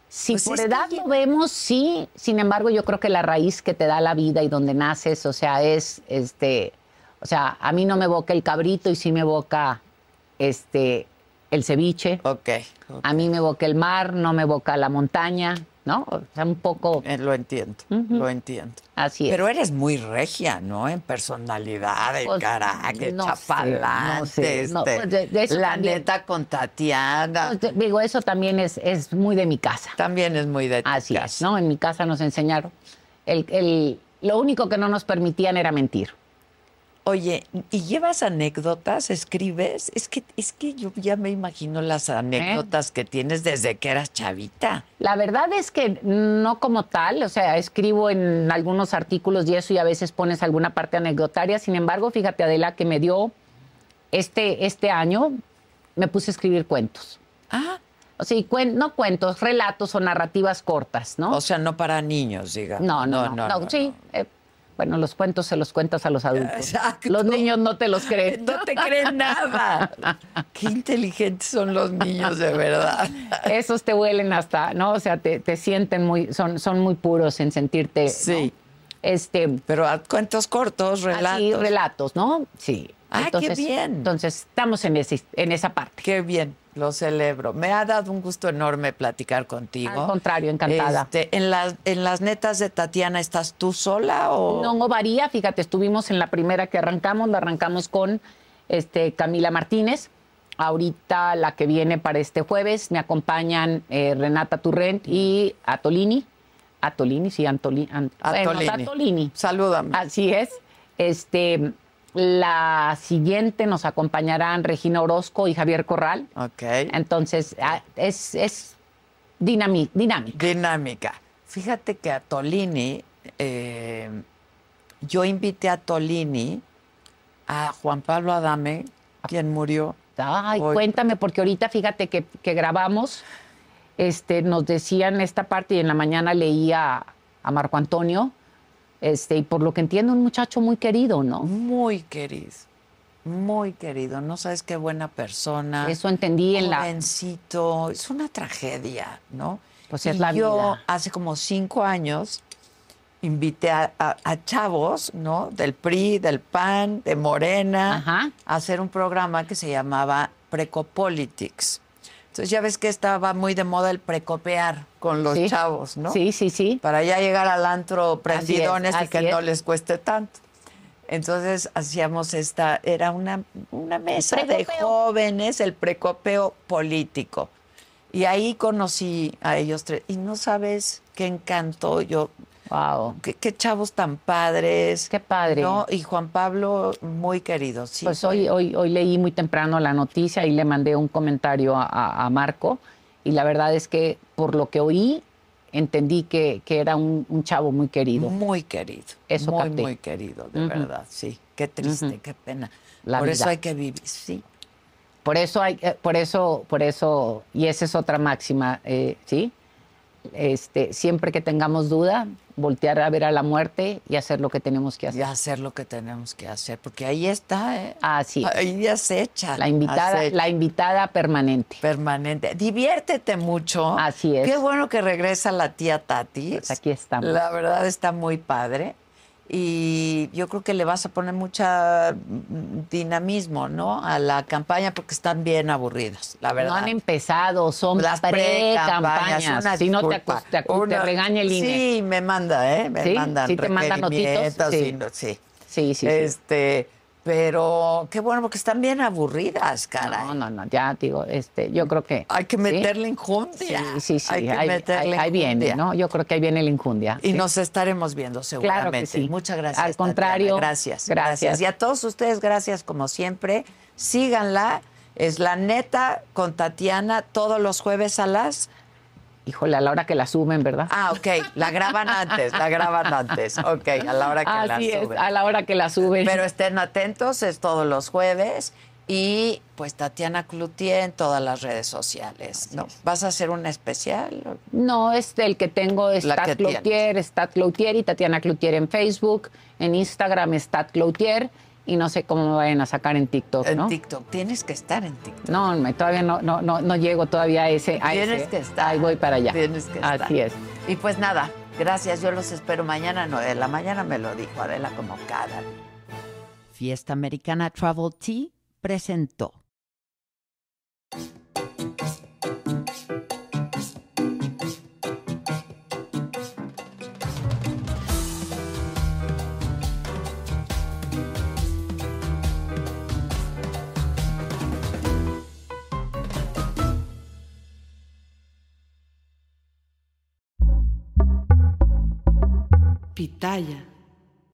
Si Pues por que edad lo vemos, sí. Sin embargo, yo creo que la raíz que te da la vida y donde naces, o sea, es este, o sea, a mí no me evoca el cabrito y sí me evoca este el ceviche. Ok. ok. A mí me evoca el mar, no me evoca la montaña, ¿no? O sea, un poco Eh, lo entiendo, lo entiendo. así es. Pero eres muy regia, ¿no? En personalidad, en Pues, carácter, no sé, chapalante. no sé, no, este, pues, la también. neta con Tatiana. Digo, eso también es, es muy de mi casa. También es muy de tu Así casa. es, ¿no? En mi casa nos enseñaron. El, el- lo único que no nos permitían era mentir. Oye, ¿y llevas anécdotas? ¿Escribes? Es que, es que yo ya me imagino las anécdotas que tienes desde que eras chavita. La verdad es que no como tal, o sea, escribo en algunos artículos y eso y a veces pones alguna parte anecdotaria. Sin embargo, fíjate, Adela, que me dio este, este año, me puse a escribir cuentos. Ah, O sea, cuen- no cuentos, relatos o narrativas cortas, ¿no? o sea, no para niños, digamos. no, no, no, no, sí. eh, bueno, los cuentos se los cuentas a los adultos. Exacto. Los niños no te los creen. No te creen nada. Qué inteligentes son los niños, de verdad. Esos te huelen hasta, ¿no? O sea, te, te sienten muy, son, son muy puros en sentirte. Sí. ¿no? Este, Pero a cuentos cortos, relatos. Así, relatos, ¿no? Sí. Ah, qué bien. Entonces, estamos en, ese, en esa parte. Qué bien, lo celebro. Me ha dado un gusto enorme platicar contigo. Al contrario, encantada. Este, ¿en, las, ¿En las netas de Tatiana estás tú sola o...? No, no varía, fíjate, estuvimos en la primera que arrancamos, la arrancamos con este, Camila Martínez. Ahorita la que viene para este jueves me acompañan eh, Renata Turrent y Atolini. Atolini, sí, Antoli, Ant- bueno, Atolini. Atolini. Salúdame. Así es. Este, la siguiente nos acompañarán Regina Orozco y Javier Corral. Ok. Entonces, ah, es, es dinami- dinámica. Dinámica. Fíjate que a Tolini, eh, yo invité a Tolini a Juan Pablo Adame, quien murió. Ay, Hoy- cuéntame, porque ahorita fíjate que, que grabamos, este, nos decían esta parte y en la mañana leía a Marco Antonio, este, y por lo que entiendo, un muchacho muy querido, ¿no? Muy querido, muy querido. No sabes qué buena persona. Eso entendí en la. Jovencito. Es una tragedia, ¿no? Pues es la yo vida. hace como cinco años invité a, a- a chavos, ¿no? Del PRI, del PAN, de Morena, Ajá. a hacer un programa que se llamaba Precopolitics. Entonces ya ves que estaba muy de moda el precopear con los Sí. chavos, ¿no? Sí, sí, sí. Para ya llegar al antro prendidones y así que es. no les cueste tanto. Entonces hacíamos esta, era una, una mesa de jóvenes, el precopeo político. Y ahí conocí a ellos tres. Y no sabes qué encanto yo, Wow. qué, qué chavos tan padres. Qué padre. ¿no? Y Juan Pablo, muy querido, sí. Pues hoy, hoy, hoy leí muy temprano la noticia y le mandé un comentario a, a- a Marco y la verdad es que por lo que oí entendí que, que era un, un chavo muy querido. Muy querido. Eso muy, capté. muy querido, de verdad, sí. Qué triste, qué pena. La Por eso hay que vivir, sí. Por eso hay, eh, por eso, por eso, y esa es otra máxima, eh, ¿sí? Este, siempre que tengamos duda, voltear a ver a la muerte y hacer lo que tenemos que Y hacer. hacer lo que tenemos que hacer, porque ahí está, ¿eh? Así es. Ahí ya se echa. La invitada, acecha. la invitada permanente. Permanente. Diviértete mucho. Así es. Qué bueno que regresa la tía Tati. Pues aquí estamos. La verdad está muy padre. Y yo creo que le vas a poner mucha dinamismo, ¿no? A la campaña porque están bien aburridas, la verdad. No han empezado, son Las pre-campañas. una Si no te, te, acu- te Una- regaña el INE. Sí, me manda, ¿eh? Me ¿Sí? mandan ¿Sí te manda notitos? no-. Sí, sí, sí. Este, pero qué bueno porque están bien aburridas, caray. No, no, no, ya digo, este, yo creo que. Hay que ¿sí? meterle enjundia. Sí, sí, sí. Hay que meterle ahí- viene. ¿no? Yo creo que ahí viene la injundia. Y sí. nos estaremos viendo seguramente. Claro que sí. Muchas gracias. Al contrario, gracias. gracias. Y a todos ustedes, gracias como siempre. Síganla. Es la neta con Tatiana todos los jueves a las. Híjole, a la hora que la suben, ¿verdad? Ah, ok. La graban antes, la graban antes. Ok, a la hora que la es, suben. a la hora que la suben. Pero estén atentos, es todos los jueves. Y pues Tatiana Cloutier en todas las redes sociales. ¿no? ¿Vas a hacer un especial? No, es el que tengo, es La Stat Cloutier, Stat Cloutier y Tatiana Cloutier en Facebook, en Instagram Stat Cloutier y no sé cómo me vayan a sacar en TikTok, En ¿no? TikTok. Tienes que estar en TikTok. No, me- todavía no, no, no, no llego todavía a ese. a Tienes ese. que estar. Ahí voy para allá. Tienes que estar. Así es. Y pues nada, gracias. Yo los espero mañana. No, de la mañana me lo dijo Adela como cada. Fiesta Americana Travel Tea presentó. Pitaya.